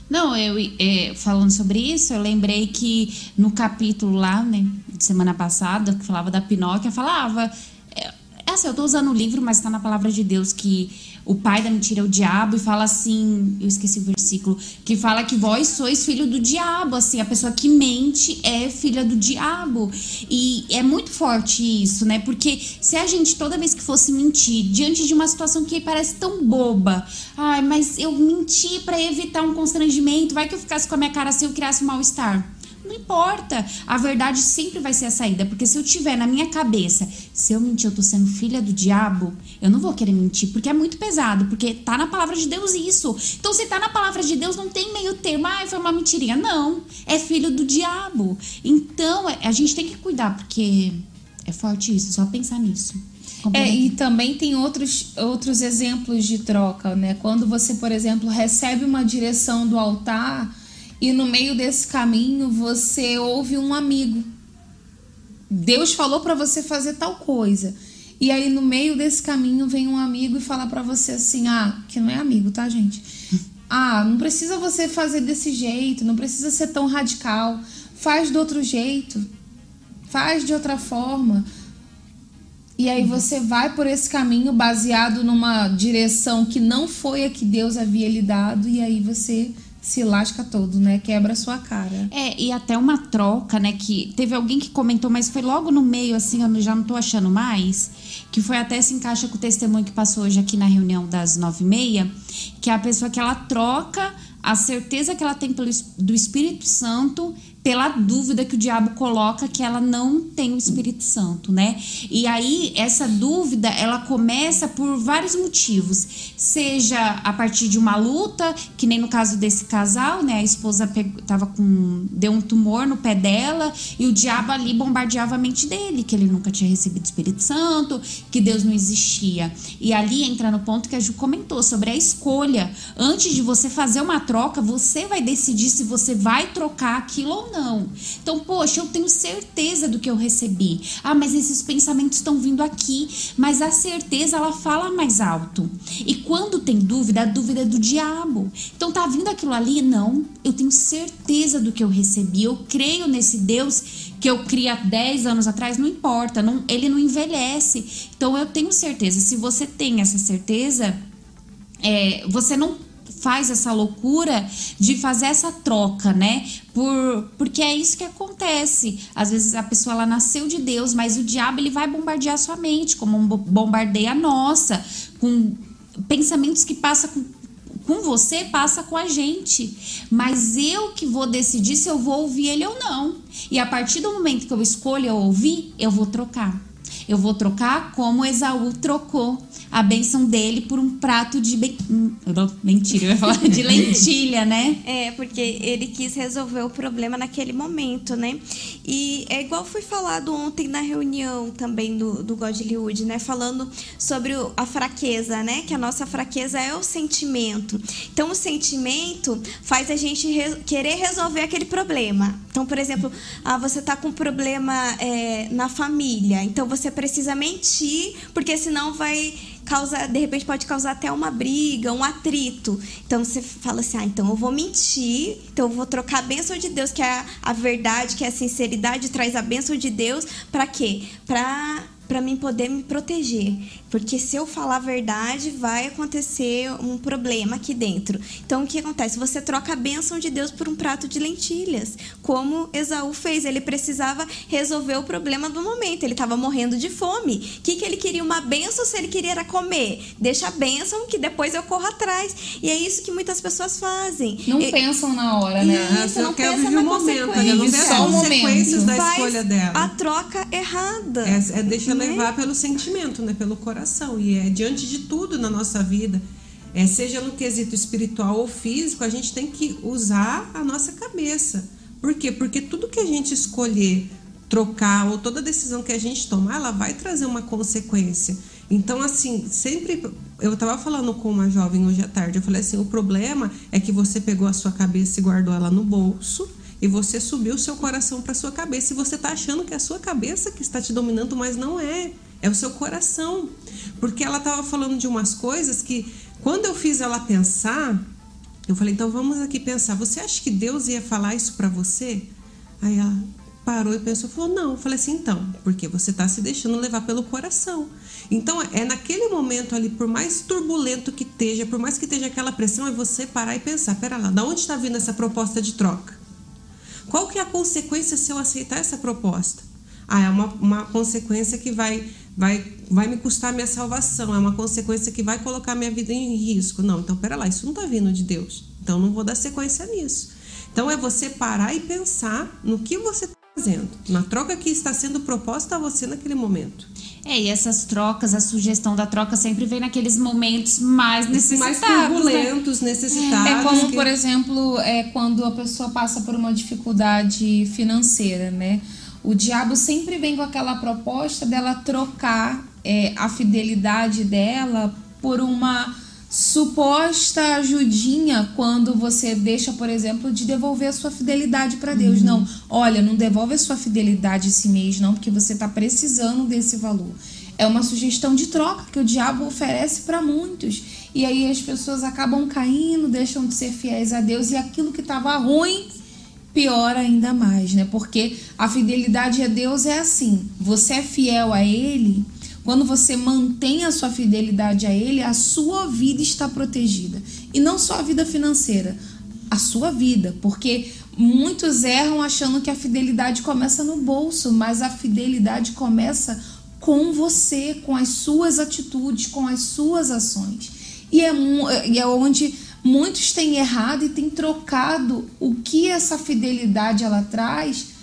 C: Não, eu é, falando sobre isso, eu lembrei que no capítulo lá, né, semana passada, que falava da Pinóquia, falava. É, é assim, eu tô usando o livro, mas tá na palavra de Deus que o pai da mentira é o diabo, e fala assim, eu esqueci o versículo, que fala que vós sois filho do diabo, assim, a pessoa que mente é filha do diabo. E é muito forte isso, né? Porque se a gente, toda vez que fosse mentir, diante de uma situação que parece tão boba, ai, mas eu menti pra evitar um constrangimento, vai que eu ficasse com a minha cara assim, eu criasse um mal-estar. Não importa. A verdade sempre vai ser a saída. Porque se eu tiver na minha cabeça, se eu mentir, eu tô sendo filha do diabo, eu não vou querer mentir, porque é muito pesado. Porque tá na palavra de Deus isso. Então, se tá na palavra de Deus, não tem meio termo. Ah, foi uma mentirinha. Não. É filho do diabo. Então, é- a gente tem que cuidar, porque é forte isso. Só pensar nisso.
B: É, e também tem outros, outros exemplos de troca, né? Quando você, por exemplo, recebe uma direção do altar e no meio desse caminho você ouve um amigo. Deus falou para você fazer tal coisa. E aí no meio desse caminho vem um amigo e fala para você assim: "Ah, que não é amigo, tá, gente? Ah, não precisa você fazer desse jeito, não precisa ser tão radical. Faz do outro jeito. Faz de outra forma." E aí você vai por esse caminho baseado numa direção que não foi a que Deus havia lhe dado e aí você se lasca todo, né? Quebra sua cara.
C: É, e até uma troca, né? Que teve alguém que comentou, mas foi logo no meio, assim, eu já não tô achando mais. Que foi até se encaixa com o testemunho que passou hoje aqui na reunião das nove e meia, que é a pessoa que ela troca a certeza que ela tem pelo, do Espírito Santo pela dúvida que o diabo coloca que ela não tem o Espírito Santo, né? E aí essa dúvida, ela começa por vários motivos, seja a partir de uma luta, que nem no caso desse casal, né? A esposa tava com deu um tumor no pé dela e o diabo ali bombardeava a mente dele, que ele nunca tinha recebido o Espírito Santo, que Deus não existia. E ali entra no ponto que a Ju comentou sobre a escolha. Antes de você fazer uma troca, você vai decidir se você vai trocar aquilo ou não. Então, poxa, eu tenho certeza do que eu recebi. Ah, mas esses pensamentos estão vindo aqui. Mas a certeza, ela fala mais alto. E quando tem dúvida, a dúvida é do diabo. Então, tá vindo aquilo ali? Não. Eu tenho certeza do que eu recebi. Eu creio nesse Deus que eu cria 10 anos atrás, não importa. Não, ele não envelhece. Então, eu tenho certeza. Se você tem essa certeza, é, você não faz essa loucura de fazer essa troca, né? Por, porque é isso que acontece. Às vezes a pessoa ela nasceu de Deus, mas o diabo ele vai bombardear sua mente, como bombardeia a nossa, com pensamentos que passam com, com você, passa com a gente. Mas eu que vou decidir se eu vou ouvir ele ou não. E a partir do momento que eu escolho ouvir, eu vou trocar. Eu vou trocar como Esaú trocou a benção dele por um prato de. Hum, mentira, eu ia falar de lentilha, né?
E: É, porque ele quis resolver o problema naquele momento, né? E é igual foi falado ontem na reunião também do, do Godlywood, né? Falando sobre a fraqueza, né? Que a nossa fraqueza é o sentimento. Então, o sentimento faz a gente re querer resolver aquele problema. Então, por exemplo, ah, você tá com um problema é, na família, então você precisa mentir, porque senão vai causa, de repente pode causar até uma briga, um atrito. Então você fala assim: ah, então eu vou mentir, então eu vou trocar a bênção de Deus, que é a, a verdade, que é a sinceridade, traz a bênção de Deus, para quê? Para para mim poder me proteger. Porque se eu falar a verdade, vai acontecer um problema aqui dentro. Então, o que acontece? Você troca a bênção de Deus por um prato de lentilhas, como Esaú fez. Ele precisava resolver o problema do momento. Ele estava morrendo de fome. O que, que ele queria? Uma bênção se ele queria era comer. Deixa a bênção que depois eu corro atrás. E é isso que muitas pessoas fazem.
B: Não e... pensam na hora, né?
D: Isso, não pensa na momento, né? não vê as consequências da escolha dela.
E: A troca errada.
D: É, é deixa né? Levar pelo sentimento, né? Pelo coração. E é diante de tudo na nossa vida, é, seja no quesito espiritual ou físico, a gente tem que usar a nossa cabeça. Por quê? Porque tudo que a gente escolher trocar ou toda decisão que a gente tomar, ela vai trazer uma consequência. Então, assim, sempre. Eu estava falando com uma jovem hoje à tarde, eu falei assim: o problema é que você pegou a sua cabeça e guardou ela no bolso e você subiu o seu coração para sua cabeça e você está achando que é a sua cabeça que está te dominando, mas não é. É o seu coração. Porque ela estava falando de umas coisas que, quando eu fiz ela pensar, eu falei, então vamos aqui pensar. Você acha que Deus ia falar isso para você? Aí ela parou e pensou, falou, não. Eu falei assim, então, porque você está se deixando levar pelo coração. Então, é naquele momento ali, por mais turbulento que esteja, por mais que esteja aquela pressão, é você parar e pensar, pera lá, da onde está vindo essa proposta de troca? Qual que é a consequência se eu aceitar essa proposta? Ah, é uma, uma consequência que vai, vai, vai me custar minha salvação, é uma consequência que vai colocar minha vida em risco. Não, então pera lá, isso não está vindo de Deus. Então não vou dar sequência nisso. Então é você parar e pensar no que você está fazendo, na troca que está sendo proposta a você naquele momento.
C: É, e essas trocas, a sugestão da troca sempre vem naqueles momentos mais necessitados.
D: Mais né? turbulentos, né? necessitados.
B: É como, que... por exemplo, é quando a pessoa passa por uma dificuldade financeira, né? O diabo sempre vem com aquela proposta dela trocar é, a fidelidade dela por uma suposta ajudinha quando você deixa, por exemplo, de devolver a sua fidelidade para Deus. Uhum. Não, olha, não devolve a sua fidelidade esse mês, não, porque você está precisando desse valor. É uma sugestão de troca que o diabo oferece para muitos. E aí as pessoas acabam caindo, deixam de ser fiéis a Deus e aquilo que estava ruim piora ainda mais, né? Porque a fidelidade a Deus é assim: você é fiel a Ele, quando você mantém a sua fidelidade a Ele, a sua vida está protegida. E não só a vida financeira, a sua vida, porque muitos erram achando que a fidelidade começa no bolso, mas a fidelidade começa com você, com as suas atitudes, com as suas ações. E é, e é onde muitos têm errado e têm trocado o que essa fidelidade ela traz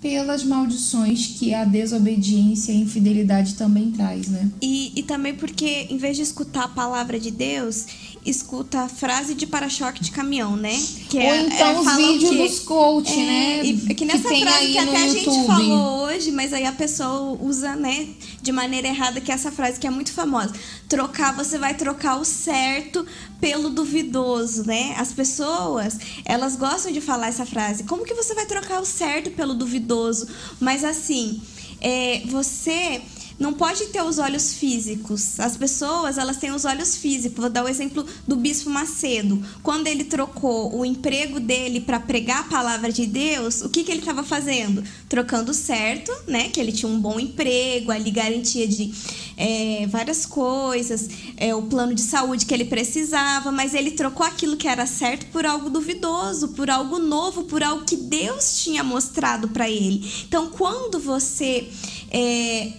B: pelas maldições que a desobediência e a infidelidade também traz, né?
E: E, e também porque, em vez de escutar a palavra de Deus, escuta a frase de para-choque de caminhão, né?
B: Que Ou é, então é, os vídeos que, dos coach,
E: é,
B: né?
E: E, que nessa que frase que até a gente falou hoje, mas aí a pessoa usa, né, de maneira errada, que é essa frase que é muito famosa. Trocar, você vai trocar o certo pelo duvidoso, né? As pessoas, elas gostam de falar essa frase. Como que você vai trocar o certo pelo duvidoso? Mas assim, é, você não pode ter os olhos físicos. As pessoas, elas têm os olhos físicos. Vou dar o exemplo do bispo Macedo. Quando ele trocou o emprego dele para pregar a palavra de Deus, o que, que ele estava fazendo? Trocando certo, né? Que ele tinha um bom emprego, ali garantia de é, várias coisas, é, o plano de saúde que ele precisava, mas ele trocou aquilo que era certo por algo duvidoso, por algo novo, por algo que Deus tinha mostrado para ele. Então, quando você é,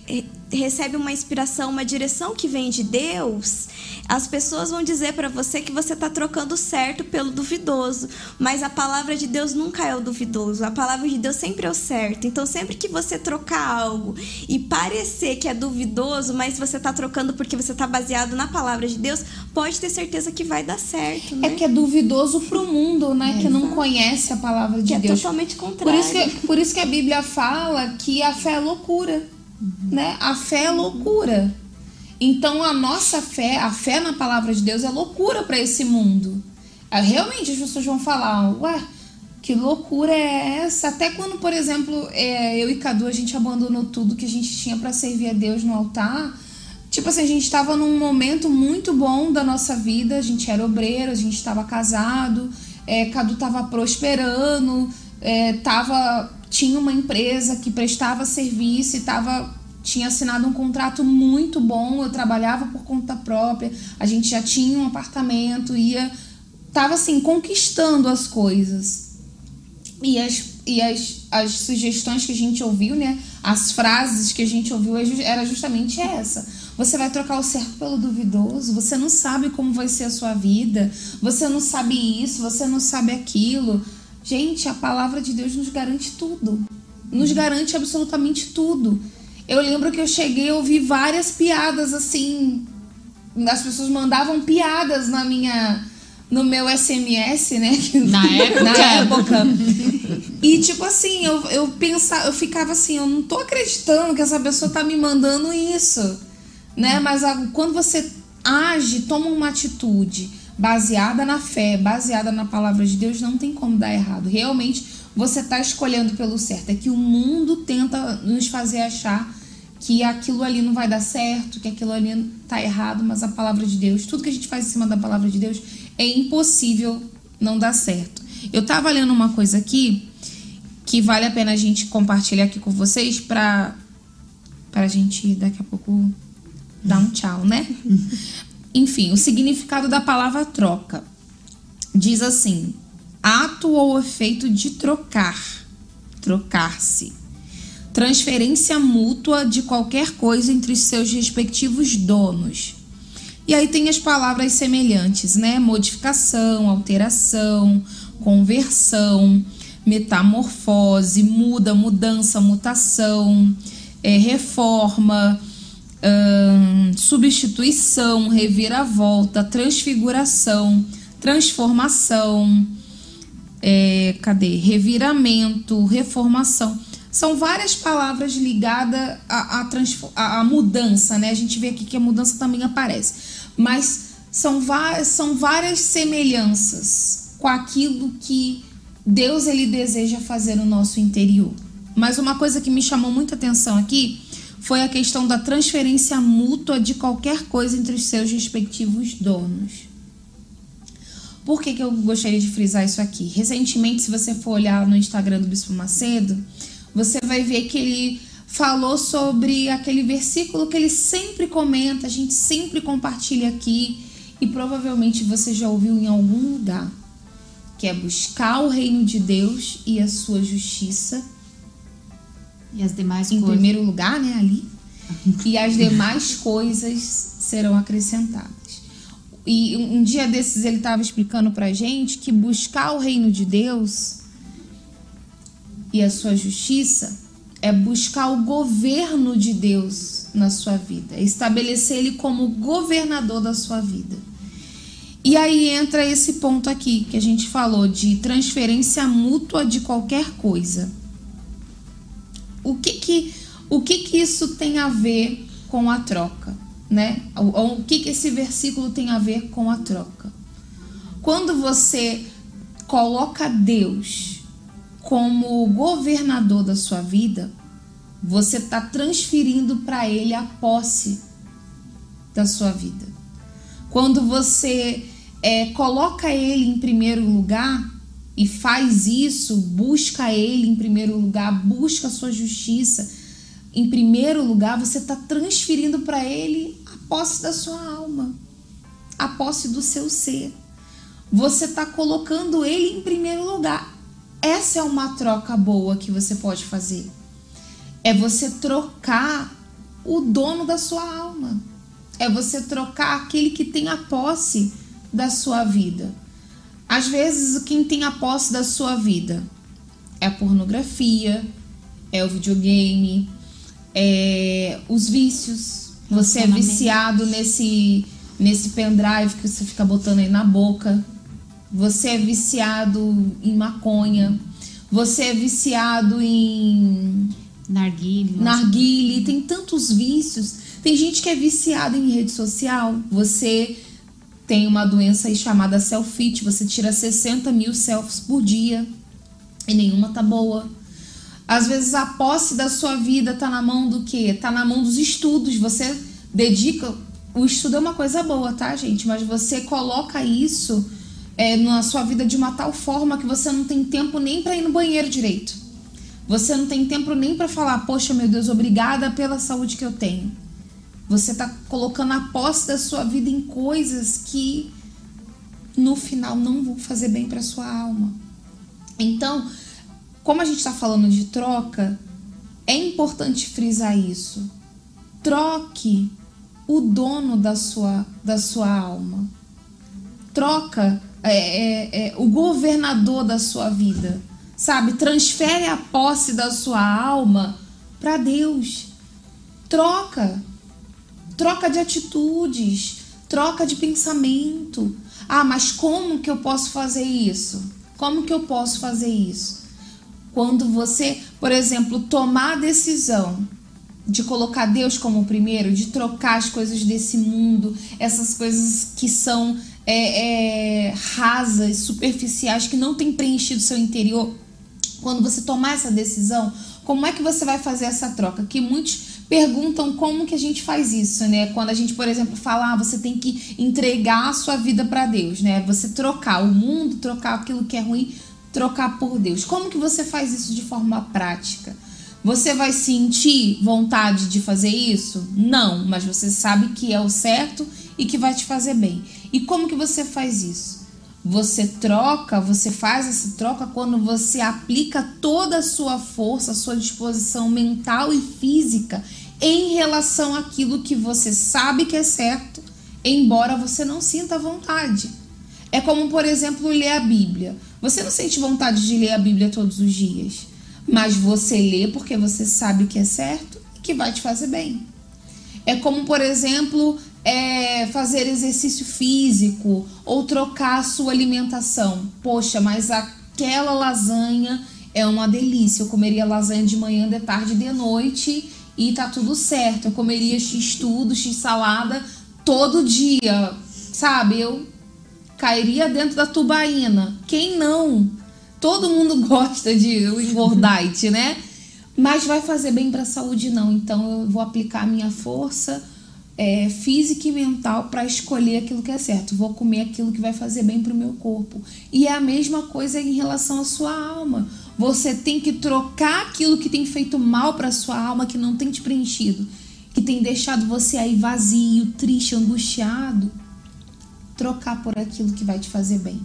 E: recebe uma inspiração, uma direção que vem de Deus, as pessoas vão dizer para você que você está trocando certo pelo duvidoso, mas a palavra de Deus nunca é o duvidoso, a palavra de Deus sempre é o certo. Então, sempre que você trocar algo e parecer que é duvidoso, mas você está trocando porque você está baseado na palavra de Deus, pode ter certeza que vai dar certo. Né?
B: É que é duvidoso para o mundo, né? É, que não conhece a palavra de
E: que
B: é Deus.
E: É totalmente contrário.
B: Por isso, que, por isso que a Bíblia fala que a fé é loucura. Né? A fé é loucura. Então a nossa fé, a fé na palavra de Deus é loucura para esse mundo. É, realmente as pessoas vão falar, ué, que loucura é essa? Até quando, por exemplo, é, eu e Cadu a gente abandonou tudo que a gente tinha para servir a Deus no altar. Tipo assim, a gente estava num momento muito bom da nossa vida, a gente era obreiro, a gente estava casado, é, Cadu estava prosperando, é, tava tinha uma empresa que prestava serviço e tava, tinha assinado um contrato muito bom, eu trabalhava por conta própria, a gente já tinha um apartamento, ia. Tava assim, conquistando as coisas. E as, e as, as sugestões que a gente ouviu, né? As frases que a gente ouviu era justamente essa. Você vai trocar o certo pelo duvidoso, você não sabe como vai ser a sua vida, você não sabe isso, você não sabe aquilo. Gente, a palavra de Deus nos garante tudo. Nos garante absolutamente tudo. Eu lembro que eu cheguei a ouvir várias piadas assim. As pessoas mandavam piadas na minha no meu SMS, né?
C: Na época.
B: Na época. E tipo assim, eu, eu pensava, eu ficava assim, eu não tô acreditando que essa pessoa tá me mandando isso, né? Mas a, quando você age, toma uma atitude baseada na fé, baseada na palavra de Deus, não tem como dar errado. Realmente você está escolhendo pelo certo. É que o mundo tenta nos fazer achar que aquilo ali não vai dar certo, que aquilo ali está errado, mas a palavra de Deus, tudo que a gente faz em cima da palavra de Deus, é impossível não dar certo. Eu estava lendo uma coisa aqui que vale a pena a gente compartilhar aqui com vocês para para a gente daqui a pouco dar um tchau, né? Enfim, o significado da palavra troca diz assim: ato ou efeito de trocar, trocar-se. Transferência mútua de qualquer coisa entre seus respectivos donos. E aí tem as palavras semelhantes, né? Modificação, alteração, conversão, metamorfose, muda, mudança, mutação, é, reforma, substituição, reviravolta, transfiguração, transformação, é, cadê? Reviramento, reformação. São várias palavras ligadas à, à, à, mudança, né? A gente vê aqui que a mudança também aparece. Mas são, são várias semelhanças com aquilo que Deus ele deseja fazer no nosso interior. Mas uma coisa que me chamou muita atenção aqui foi a questão da transferência mútua de qualquer coisa entre os seus respectivos donos. Por que, que eu gostaria de frisar isso aqui? Recentemente, se você for olhar no Instagram do Bispo Macedo, você vai ver que ele falou sobre aquele versículo que ele sempre comenta, a gente sempre compartilha aqui e provavelmente você já ouviu em algum lugar, que é buscar o reino de Deus e a sua justiça.
C: E as demais
B: em
C: coisas.
B: primeiro lugar, né, ali. e as demais coisas serão acrescentadas. E um dia desses ele estava explicando pra gente que buscar o reino de Deus e a sua justiça é buscar o governo de Deus na sua vida, é estabelecer ele como governador da sua vida. E aí entra esse ponto aqui que a gente falou de transferência mútua de qualquer coisa. O que que, o que, que isso tem a ver com a troca, né? O, o que, que esse versículo tem a ver com a troca? Quando você coloca Deus como governador da sua vida, você está transferindo para ele a posse da sua vida. Quando você é, coloca ele em primeiro lugar e faz isso, busca ele em primeiro lugar, busca a sua justiça em primeiro lugar, você está transferindo para ele a posse da sua alma, a posse do seu ser. Você está colocando ele em primeiro lugar. Essa é uma troca boa que você pode fazer. É você trocar o dono da sua alma. É você trocar aquele que tem a posse da sua vida. Às vezes, quem tem a posse da sua vida é a pornografia, é o videogame, é os vícios. Você é viciado nesse, nesse pendrive que você fica botando aí na boca. Você é viciado em maconha. Você é viciado em
C: Narguile.
B: narguile. Tem tantos vícios. Tem gente que é viciada em rede social. Você tem uma doença aí chamada selfie. Você tira 60 mil selfies por dia e nenhuma tá boa. Às vezes a posse da sua vida tá na mão do quê? Tá na mão dos estudos. Você dedica. O estudo é uma coisa boa, tá, gente? Mas você coloca isso é, na sua vida de uma tal forma que você não tem tempo nem para ir no banheiro direito. Você não tem tempo nem para falar, poxa, meu Deus, obrigada pela saúde que eu tenho. Você tá colocando a posse da sua vida em coisas que no final não vão fazer bem para sua alma. Então, como a gente está falando de troca, é importante frisar isso. Troque o dono da sua, da sua alma. Troca é, é, é, o governador da sua vida. Sabe? Transfere a posse da sua alma para Deus. Troca. Troca de atitudes. Troca de pensamento. Ah, mas como que eu posso fazer isso? Como que eu posso fazer isso? Quando você, por exemplo, tomar a decisão de colocar Deus como primeiro, de trocar as coisas desse mundo, essas coisas que são é, é, rasas, superficiais, que não tem preenchido seu interior, quando você tomar essa decisão, como é que você vai fazer essa troca? Que muitos perguntam como que a gente faz isso, né? Quando a gente, por exemplo, fala, ah, você tem que entregar a sua vida para Deus, né? Você trocar o mundo, trocar aquilo que é ruim, trocar por Deus. Como que você faz isso de forma prática? Você vai sentir vontade de fazer isso? Não, mas você sabe que é o certo e que vai te fazer bem. E como que você faz isso? Você troca, você faz essa troca quando você aplica toda a sua força, a sua disposição mental e física em relação àquilo que você sabe que é certo, embora você não sinta vontade. É como, por exemplo, ler a Bíblia. Você não sente vontade de ler a Bíblia todos os dias, mas você lê porque você sabe que é certo e que vai te fazer bem. É como, por exemplo, é, fazer exercício físico ou trocar a sua alimentação. Poxa, mas aquela lasanha é uma delícia. Eu comeria lasanha de manhã, de tarde de noite e tá tudo certo. Eu comeria x tudo, x salada todo dia, sabe? Eu cairia dentro da tubaína. Quem não? Todo mundo gosta de engordite, né? mas vai fazer bem para a saúde não. Então eu vou aplicar a minha força é, física e mental para escolher aquilo que é certo. Vou comer aquilo que vai fazer bem para o meu corpo. E é a mesma coisa em relação à sua alma. Você tem que trocar aquilo que tem feito mal para sua alma, que não tem te preenchido, que tem deixado você aí vazio, triste, angustiado. Trocar por aquilo que vai te fazer bem.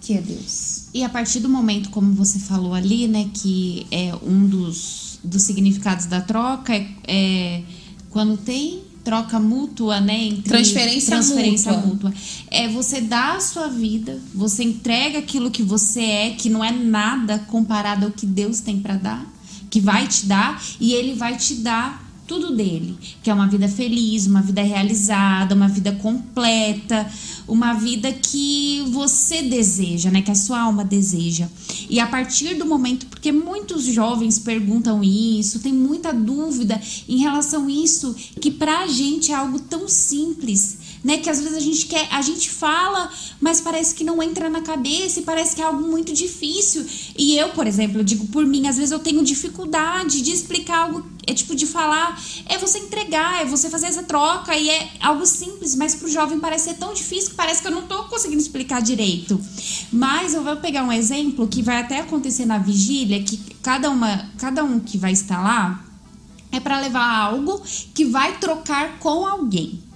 B: Que é Deus.
C: E a partir do momento, como você falou ali, né, que é um dos, dos significados da troca é, é quando tem troca mútua, né? Entre
B: transferência,
C: transferência
B: mútua.
C: mútua. É você dá a sua vida, você entrega aquilo que você é, que não é nada comparado ao que Deus tem para dar, que vai te dar, e Ele vai te dar tudo dele, que é uma vida feliz, uma vida realizada, uma vida completa, uma vida que você deseja, né, que a sua alma deseja. E a partir do momento, porque muitos jovens perguntam isso, tem muita dúvida em relação a isso, que pra gente é algo tão simples, né? Que às vezes a gente quer, a gente fala, mas parece que não entra na cabeça e parece que é algo muito difícil. E eu, por exemplo, eu digo por mim, às vezes eu tenho dificuldade de explicar algo, é tipo de falar, é você entregar, é você fazer essa troca e é algo simples, mas pro jovem parece ser tão difícil que parece que eu não tô conseguindo explicar direito. Mas eu vou pegar um exemplo que vai até acontecer na vigília, que cada uma, cada um que vai estar lá é para levar algo que vai trocar com alguém.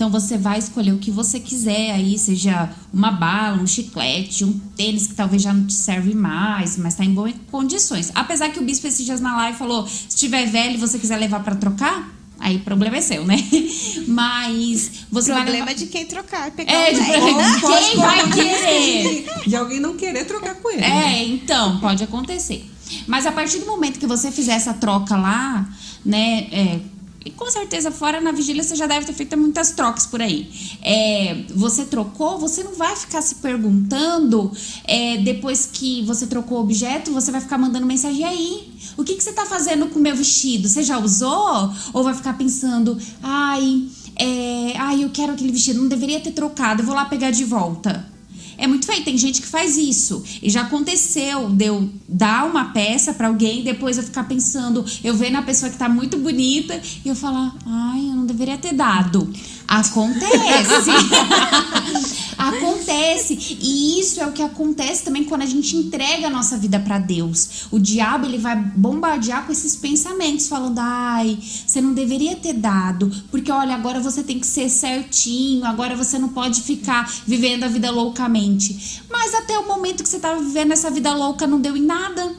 C: Então você vai escolher o que você quiser aí, seja uma bala, um chiclete, um tênis que talvez já não te serve mais, mas tá em boas condições. Apesar que o bispo esses dias na live falou: se tiver velho e você quiser levar para trocar, Aí o problema é seu, né? Mas você
E: o
C: vai
E: problema
C: levar...
E: é de quem trocar, pegar
C: É,
E: o
C: de
E: velho.
C: quem vai querer.
D: De alguém não querer trocar com ele. né?
C: É, então, pode acontecer. Mas a partir do momento que você fizer essa troca lá, né? é, e com certeza, fora na vigília, você já deve ter feito muitas trocas por aí. É, você trocou, você não vai ficar se perguntando é, depois que você trocou o objeto, você vai ficar mandando mensagem "E aí. O que, que você tá fazendo com o meu vestido? Você já usou? Ou vai ficar pensando, ai, é, ai, eu quero aquele vestido, não deveria ter trocado, eu vou lá pegar de volta. É muito feio, tem gente que faz isso. E já aconteceu de eu dar uma peça pra alguém, depois eu ficar pensando, eu ver na pessoa que tá muito bonita e eu falar, ai, eu não deveria ter dado. Acontece. acontece. E isso é o que acontece também quando a gente entrega a nossa vida pra Deus. O diabo, ele vai bombardear com esses pensamentos, falando, ai, você não deveria ter dado, porque olha, agora você tem que ser certinho, agora você não pode ficar vivendo a vida loucamente. Mas até o momento que você tava vivendo essa vida louca não deu em nada.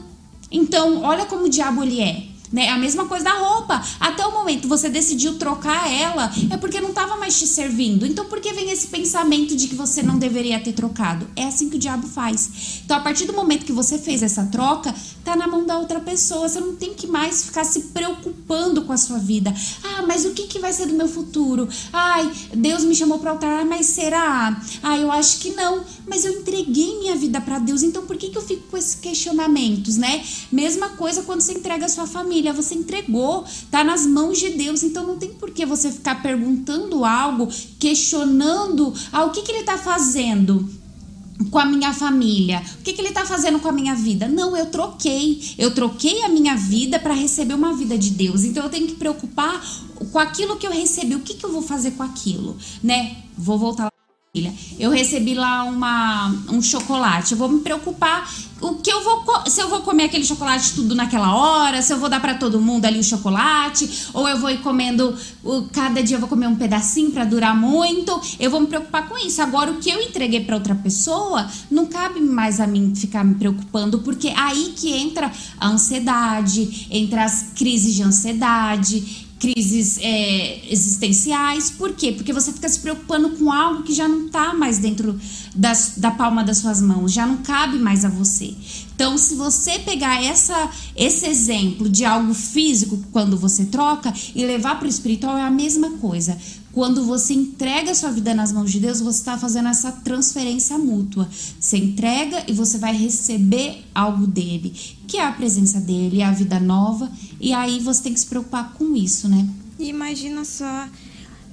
C: Então, olha como o diabo ele é. Né? A mesma coisa da roupa. Até o momento você decidiu trocar ela, é porque não estava mais te servindo. Então, por que vem esse pensamento de que você não deveria ter trocado? É assim que o diabo faz. Então, a partir do momento que você fez essa troca, tá na mão da outra pessoa. Você não tem que mais ficar se preocupando com a sua vida. Ah, mas o que, que vai ser do meu futuro? Ai, Deus me chamou para altar, mas será? Ah, eu acho que não. Mas eu entreguei minha vida para Deus, então por que, que eu fico com esses questionamentos, né? Mesma coisa quando você entrega a sua família. Você entregou, tá nas mãos de Deus. Então não tem por que você ficar perguntando algo, questionando ah, o que, que ele tá fazendo com a minha família? O que, que ele está fazendo com a minha vida? Não, eu troquei. Eu troquei a minha vida para receber uma vida de Deus. Então eu tenho que preocupar com aquilo que eu recebi. O que, que eu vou fazer com aquilo? Né? Vou voltar. Eu recebi lá uma, um chocolate. Eu vou me preocupar o que eu vou se eu vou comer aquele chocolate tudo naquela hora, se eu vou dar para todo mundo ali o chocolate, ou eu vou ir comendo cada dia eu vou comer um pedacinho para durar muito. Eu vou me preocupar com isso. Agora o que eu entreguei para outra pessoa não cabe mais a mim ficar me preocupando, porque aí que entra a ansiedade, entra as crises de ansiedade, crises é, existenciais. Por quê? Porque você fica se preocupando com algo que já não está mais dentro das, da palma das suas mãos, já não cabe mais a você. Então, se você pegar essa, esse exemplo de algo físico quando você troca e levar para o espiritual, é a mesma coisa. Quando você entrega a sua vida nas mãos de Deus, você está fazendo essa transferência mútua. Você entrega e você vai receber algo dele, que é a presença dele, a vida nova. E aí você tem que se preocupar com isso, né?
E: Imagina só,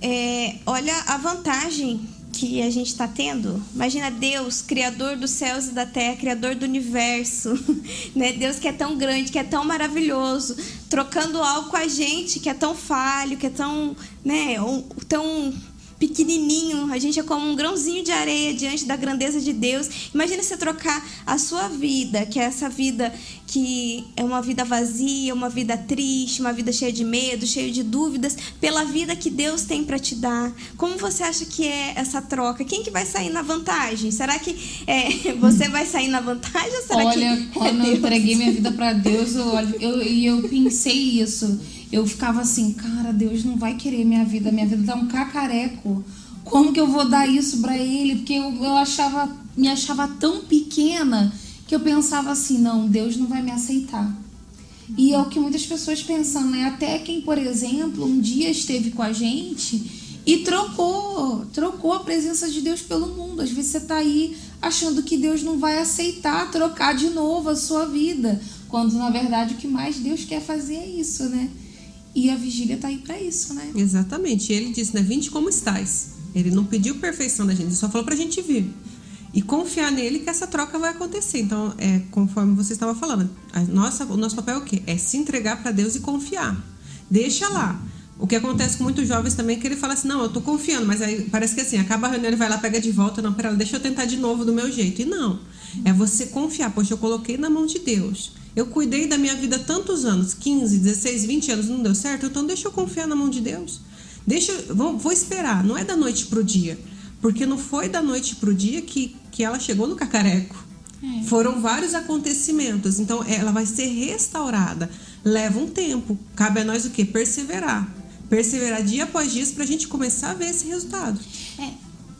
E: é, olha a vantagem que a gente está tendo? Imagina Deus, Criador dos céus e da terra, Criador do universo, né? Deus que é tão grande, que é tão maravilhoso, trocando algo com a gente que é tão falho, que é tão, né, tão pequenininho, a gente é como um grãozinho de areia diante da grandeza de Deus. Imagina você trocar a sua vida, que é essa vida que é uma vida vazia, uma vida triste, uma vida cheia de medo, cheia de dúvidas, pela vida que Deus tem para te dar. Como você acha que é essa troca? Quem que vai sair na vantagem? Será que é, você vai sair na vantagem ou será
B: Olha,
E: que
B: quando
E: é
B: eu entreguei minha vida para Deus, eu, eu, eu pensei isso. Eu ficava assim, cara, Deus não vai querer minha vida, minha vida tá um cacareco. Como que eu vou dar isso para ele? Porque eu, eu achava, me achava tão pequena que eu pensava assim, não, Deus não vai me aceitar. E é o que muitas pessoas pensam, né? Até quem, por exemplo, um dia esteve com a gente e trocou, trocou a presença de Deus pelo mundo. Às vezes você tá aí achando que Deus não vai aceitar trocar de novo a sua vida, quando na verdade o que mais Deus quer fazer é isso, né? E a vigília tá aí para isso, né?
D: Exatamente. Ele disse, né? Vinde como estás. Ele não pediu perfeição da gente, ele só falou pra gente vir e confiar nele que essa troca vai acontecer. Então, é conforme você estava falando, a nossa, o nosso papel é o quê? É se entregar para Deus e confiar. Deixa lá. O que acontece com muitos jovens também é que ele fala assim: não, eu tô confiando, mas aí parece que assim, acaba a reunião, ele vai lá, pega de volta, não, pera, deixa eu tentar de novo do meu jeito. E não. É você confiar, poxa, eu coloquei na mão de Deus. Eu cuidei da minha vida tantos anos, 15, 16, 20 anos, não deu certo, então deixa eu confiar na mão de Deus. Deixa, vou, vou esperar, não é da noite pro dia. Porque não foi da noite pro dia que, que ela chegou no cacareco. É. Foram vários acontecimentos. Então, ela vai ser restaurada. Leva um tempo. Cabe a nós o quê? Perseverar. Perseverar dia após dia para a gente começar a ver esse resultado.
C: É.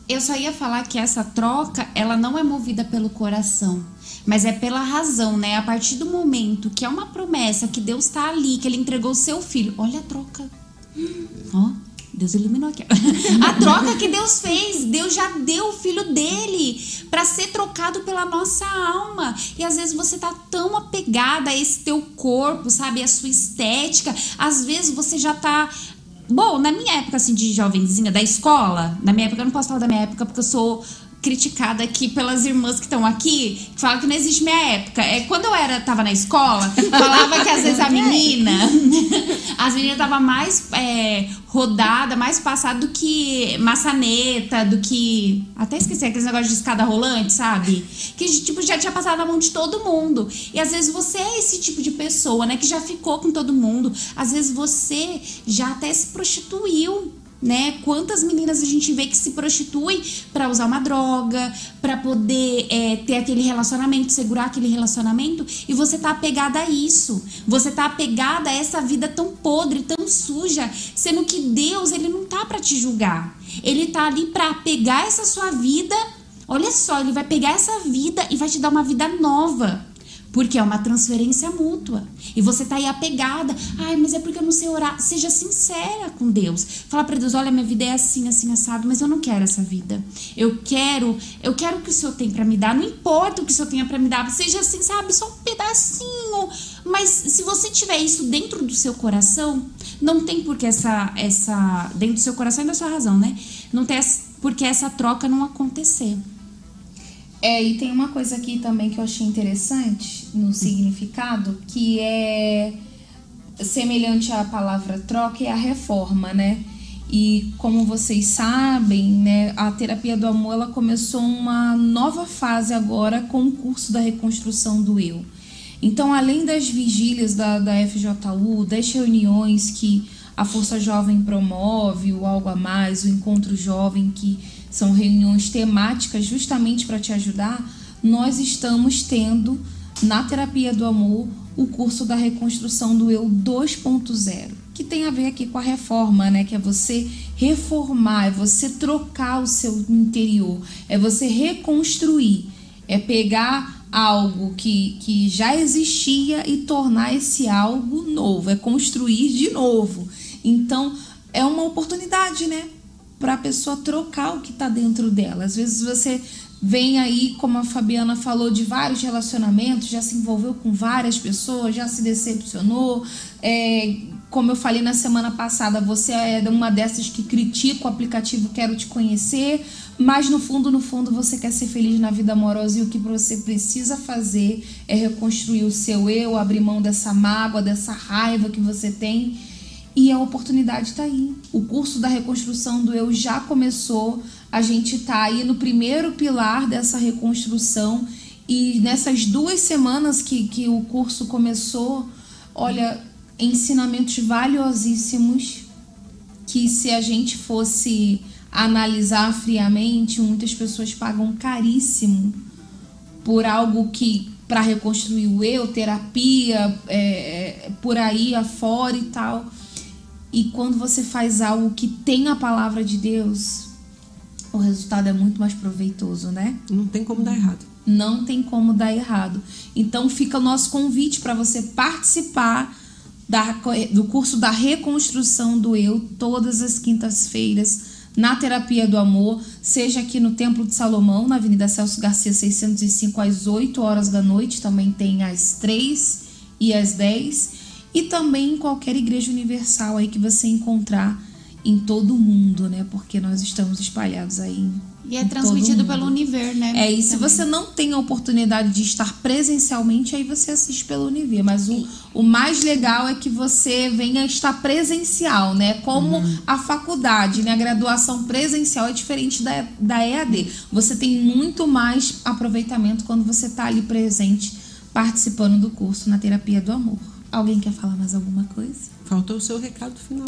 C: Eu só ia falar que essa troca, ela não é movida pelo coração, mas é pela razão, né? A partir do momento que é uma promessa, que Deus está ali, que Ele entregou o seu filho. Olha a troca. Ó. Deus iluminou aqui. A troca que Deus fez, Deus já deu o filho dele para ser trocado pela nossa alma. E às vezes você tá tão apegada a esse teu corpo, sabe, a sua estética. Às vezes você já tá Bom, na minha época assim de jovenzinha da escola, na minha época eu não posso falar da minha época porque eu sou criticada aqui pelas irmãs que estão aqui, que falam que não existe minha época. É, quando eu era, tava na escola, falava que às vezes a menina, as meninas tava mais é, rodada, mais passada do que maçaneta, do que. Até esqueci aqueles negócios de escada rolante, sabe? Que tipo, já tinha passado na mão de todo mundo. E às vezes você é esse tipo de pessoa, né? Que já ficou com todo mundo. Às vezes você já até se prostituiu né? Quantas meninas a gente vê que se prostituem para usar uma droga, para poder é, ter aquele relacionamento, segurar aquele relacionamento, e você tá apegada a isso. Você tá apegada a essa vida tão podre, tão suja, sendo que Deus, ele não tá para te julgar. Ele tá ali para pegar essa sua vida. Olha só, ele vai pegar essa vida e vai te dar uma vida nova. Porque é uma transferência mútua. E você tá aí apegada. Ai, mas é porque eu não sei orar. Seja sincera com Deus. Fala para Deus, olha, minha vida é assim, assim, assado, mas eu não quero essa vida. Eu quero, eu quero o que o Senhor tem para me dar. Não importa o que o Senhor tenha para me dar. Seja assim, sabe, só um pedacinho. Mas se você tiver isso dentro do seu coração, não tem por que essa, essa. Dentro do seu coração e da sua razão, né? Não tem por que essa troca não acontecer.
B: É, e tem uma coisa aqui também que eu achei interessante no significado, que é semelhante à palavra troca, é a reforma, né? E como vocês sabem, né, a terapia do amor ela começou uma nova fase agora com o curso da reconstrução do eu. Então, além das vigílias da, da FJU, das reuniões que a Força Jovem promove, o Algo a Mais, o Encontro Jovem que são reuniões temáticas justamente para te ajudar, nós estamos tendo na terapia do amor o curso da reconstrução do eu 2.0, que tem a ver aqui com a reforma, né? Que é você reformar, é você trocar o seu interior, é você reconstruir, é pegar algo que, que já existia e tornar esse algo novo, é construir de novo. Então, é uma oportunidade, né? Para a pessoa trocar o que está dentro dela. Às vezes você vem aí, como a Fabiana falou, de vários relacionamentos, já se envolveu com várias pessoas, já se decepcionou. É, como eu falei na semana passada, você é uma dessas que critica o aplicativo Quero Te Conhecer, mas no fundo, no fundo, você quer ser feliz na vida amorosa e o que você precisa fazer é reconstruir o seu eu, abrir mão dessa mágoa, dessa raiva que você tem. E a oportunidade está aí. O curso da reconstrução do eu já começou. A gente está aí no primeiro pilar dessa reconstrução. E nessas duas semanas que, que o curso começou, olha, ensinamentos valiosíssimos que se a gente fosse analisar friamente, muitas pessoas pagam caríssimo por algo que para reconstruir o eu, terapia, é, por aí afora e tal. E quando você faz algo que tem a palavra de Deus, o resultado é muito mais proveitoso, né?
D: Não tem como dar errado.
B: Não tem como dar errado. Então fica o nosso convite para você participar da, do curso da reconstrução do eu todas as quintas-feiras na Terapia do Amor, seja aqui no Templo de Salomão, na Avenida Celso Garcia 605, às 8 horas da noite, também tem às 3 e às 10, e também em qualquer igreja universal aí que você encontrar em todo o mundo, né? Porque nós estamos espalhados aí.
C: E é transmitido pelo Univer, né?
B: É, e se você não tem a oportunidade de estar presencialmente, aí você assiste pelo Univer. Mas o, o mais legal é que você venha estar presencial, né? Como uhum. a faculdade, né? A graduação presencial é diferente da, da EAD. Você tem muito mais aproveitamento quando você está ali presente, participando do curso na terapia do amor. Alguém quer falar mais alguma coisa?
D: Faltou o seu recado final.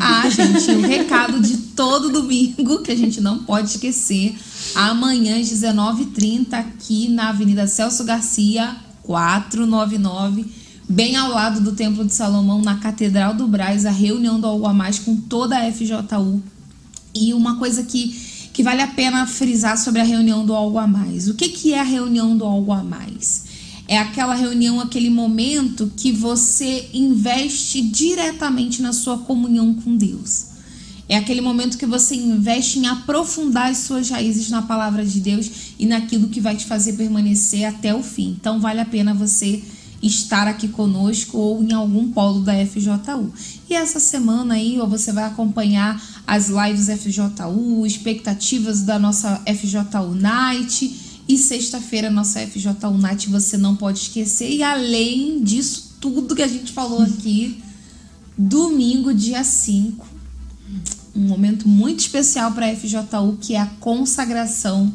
B: Ah, gente, o recado de todo domingo, que a gente não pode esquecer. Amanhã, às 19h30, aqui na Avenida Celso Garcia, 499, bem ao lado do Templo de Salomão, na Catedral do Braz, a reunião do Algo a Mais com toda a FJU. E uma coisa que, que vale a pena frisar sobre a reunião do Algo a Mais. O que, que é a reunião do Algo a Mais? É aquela reunião, aquele momento que você investe diretamente na sua comunhão com Deus. É aquele momento que você investe em aprofundar as suas raízes na palavra de Deus e naquilo que vai te fazer permanecer até o fim. Então vale a pena você estar aqui conosco ou em algum polo da FJU. E essa semana aí você vai acompanhar as lives FJU, expectativas da nossa FJU Night e sexta-feira, nossa FJ Unite, você não pode esquecer. E além disso, tudo que a gente falou aqui, domingo, dia 5, um momento muito especial para a FJU, que é a consagração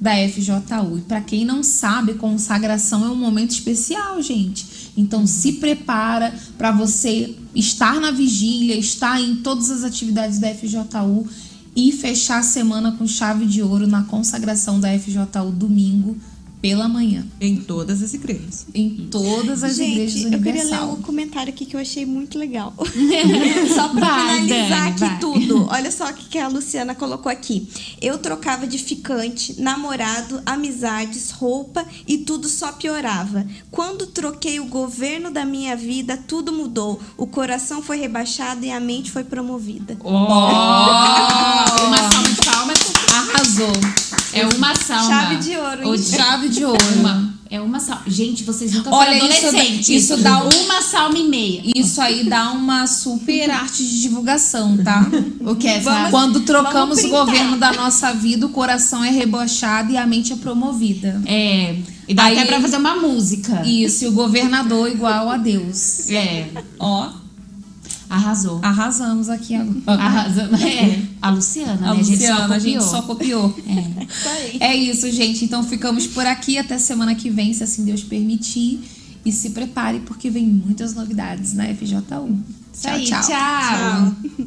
B: da FJU. E para quem não sabe, consagração é um momento especial, gente. Então se prepara para você estar na vigília, estar em todas as atividades da FJU e fechar a semana com chave de ouro na consagração da FJU domingo pela manhã.
D: Em todas as igrejas.
B: Em todas as
E: Gente,
B: igrejas universal.
E: eu queria ler um comentário aqui que eu achei muito legal. só pra vai, finalizar Dani, aqui vai. tudo. Olha só o que a Luciana colocou aqui. Eu trocava de ficante, namorado, amizades, roupa e tudo só piorava. Quando troquei o governo da minha vida, tudo mudou. O coração foi rebaixado e a mente foi promovida.
C: Oh! Uma salva de palmas.
B: Arrasou.
C: É uma salva.
E: Chave de ouro.
B: Ou chave de ouro.
C: Uma. É uma salma. Gente, vocês nunca foram adolescentes.
B: Isso, isso dá
C: uma salma e meia.
B: Isso aí dá uma super arte de divulgação, tá? O que é? Vamos, Quando trocamos o governo da nossa vida, o coração é rebochado e a mente é promovida.
C: É. E dá aí, até pra fazer uma música.
B: Isso, e o governador igual a Deus.
C: É.
B: Ó.
C: Arrasou.
B: Arrasamos aqui agora.
C: Arrasamos. É. A Luciana,
B: a
C: né?
B: Luciana,
C: a gente
B: só copiou.
C: A gente só copiou.
B: É. é isso, gente. Então ficamos por aqui até semana que vem, se assim Deus permitir. E se prepare, porque vem muitas novidades na FJ1.
C: Tchau, tchau. tchau. tchau.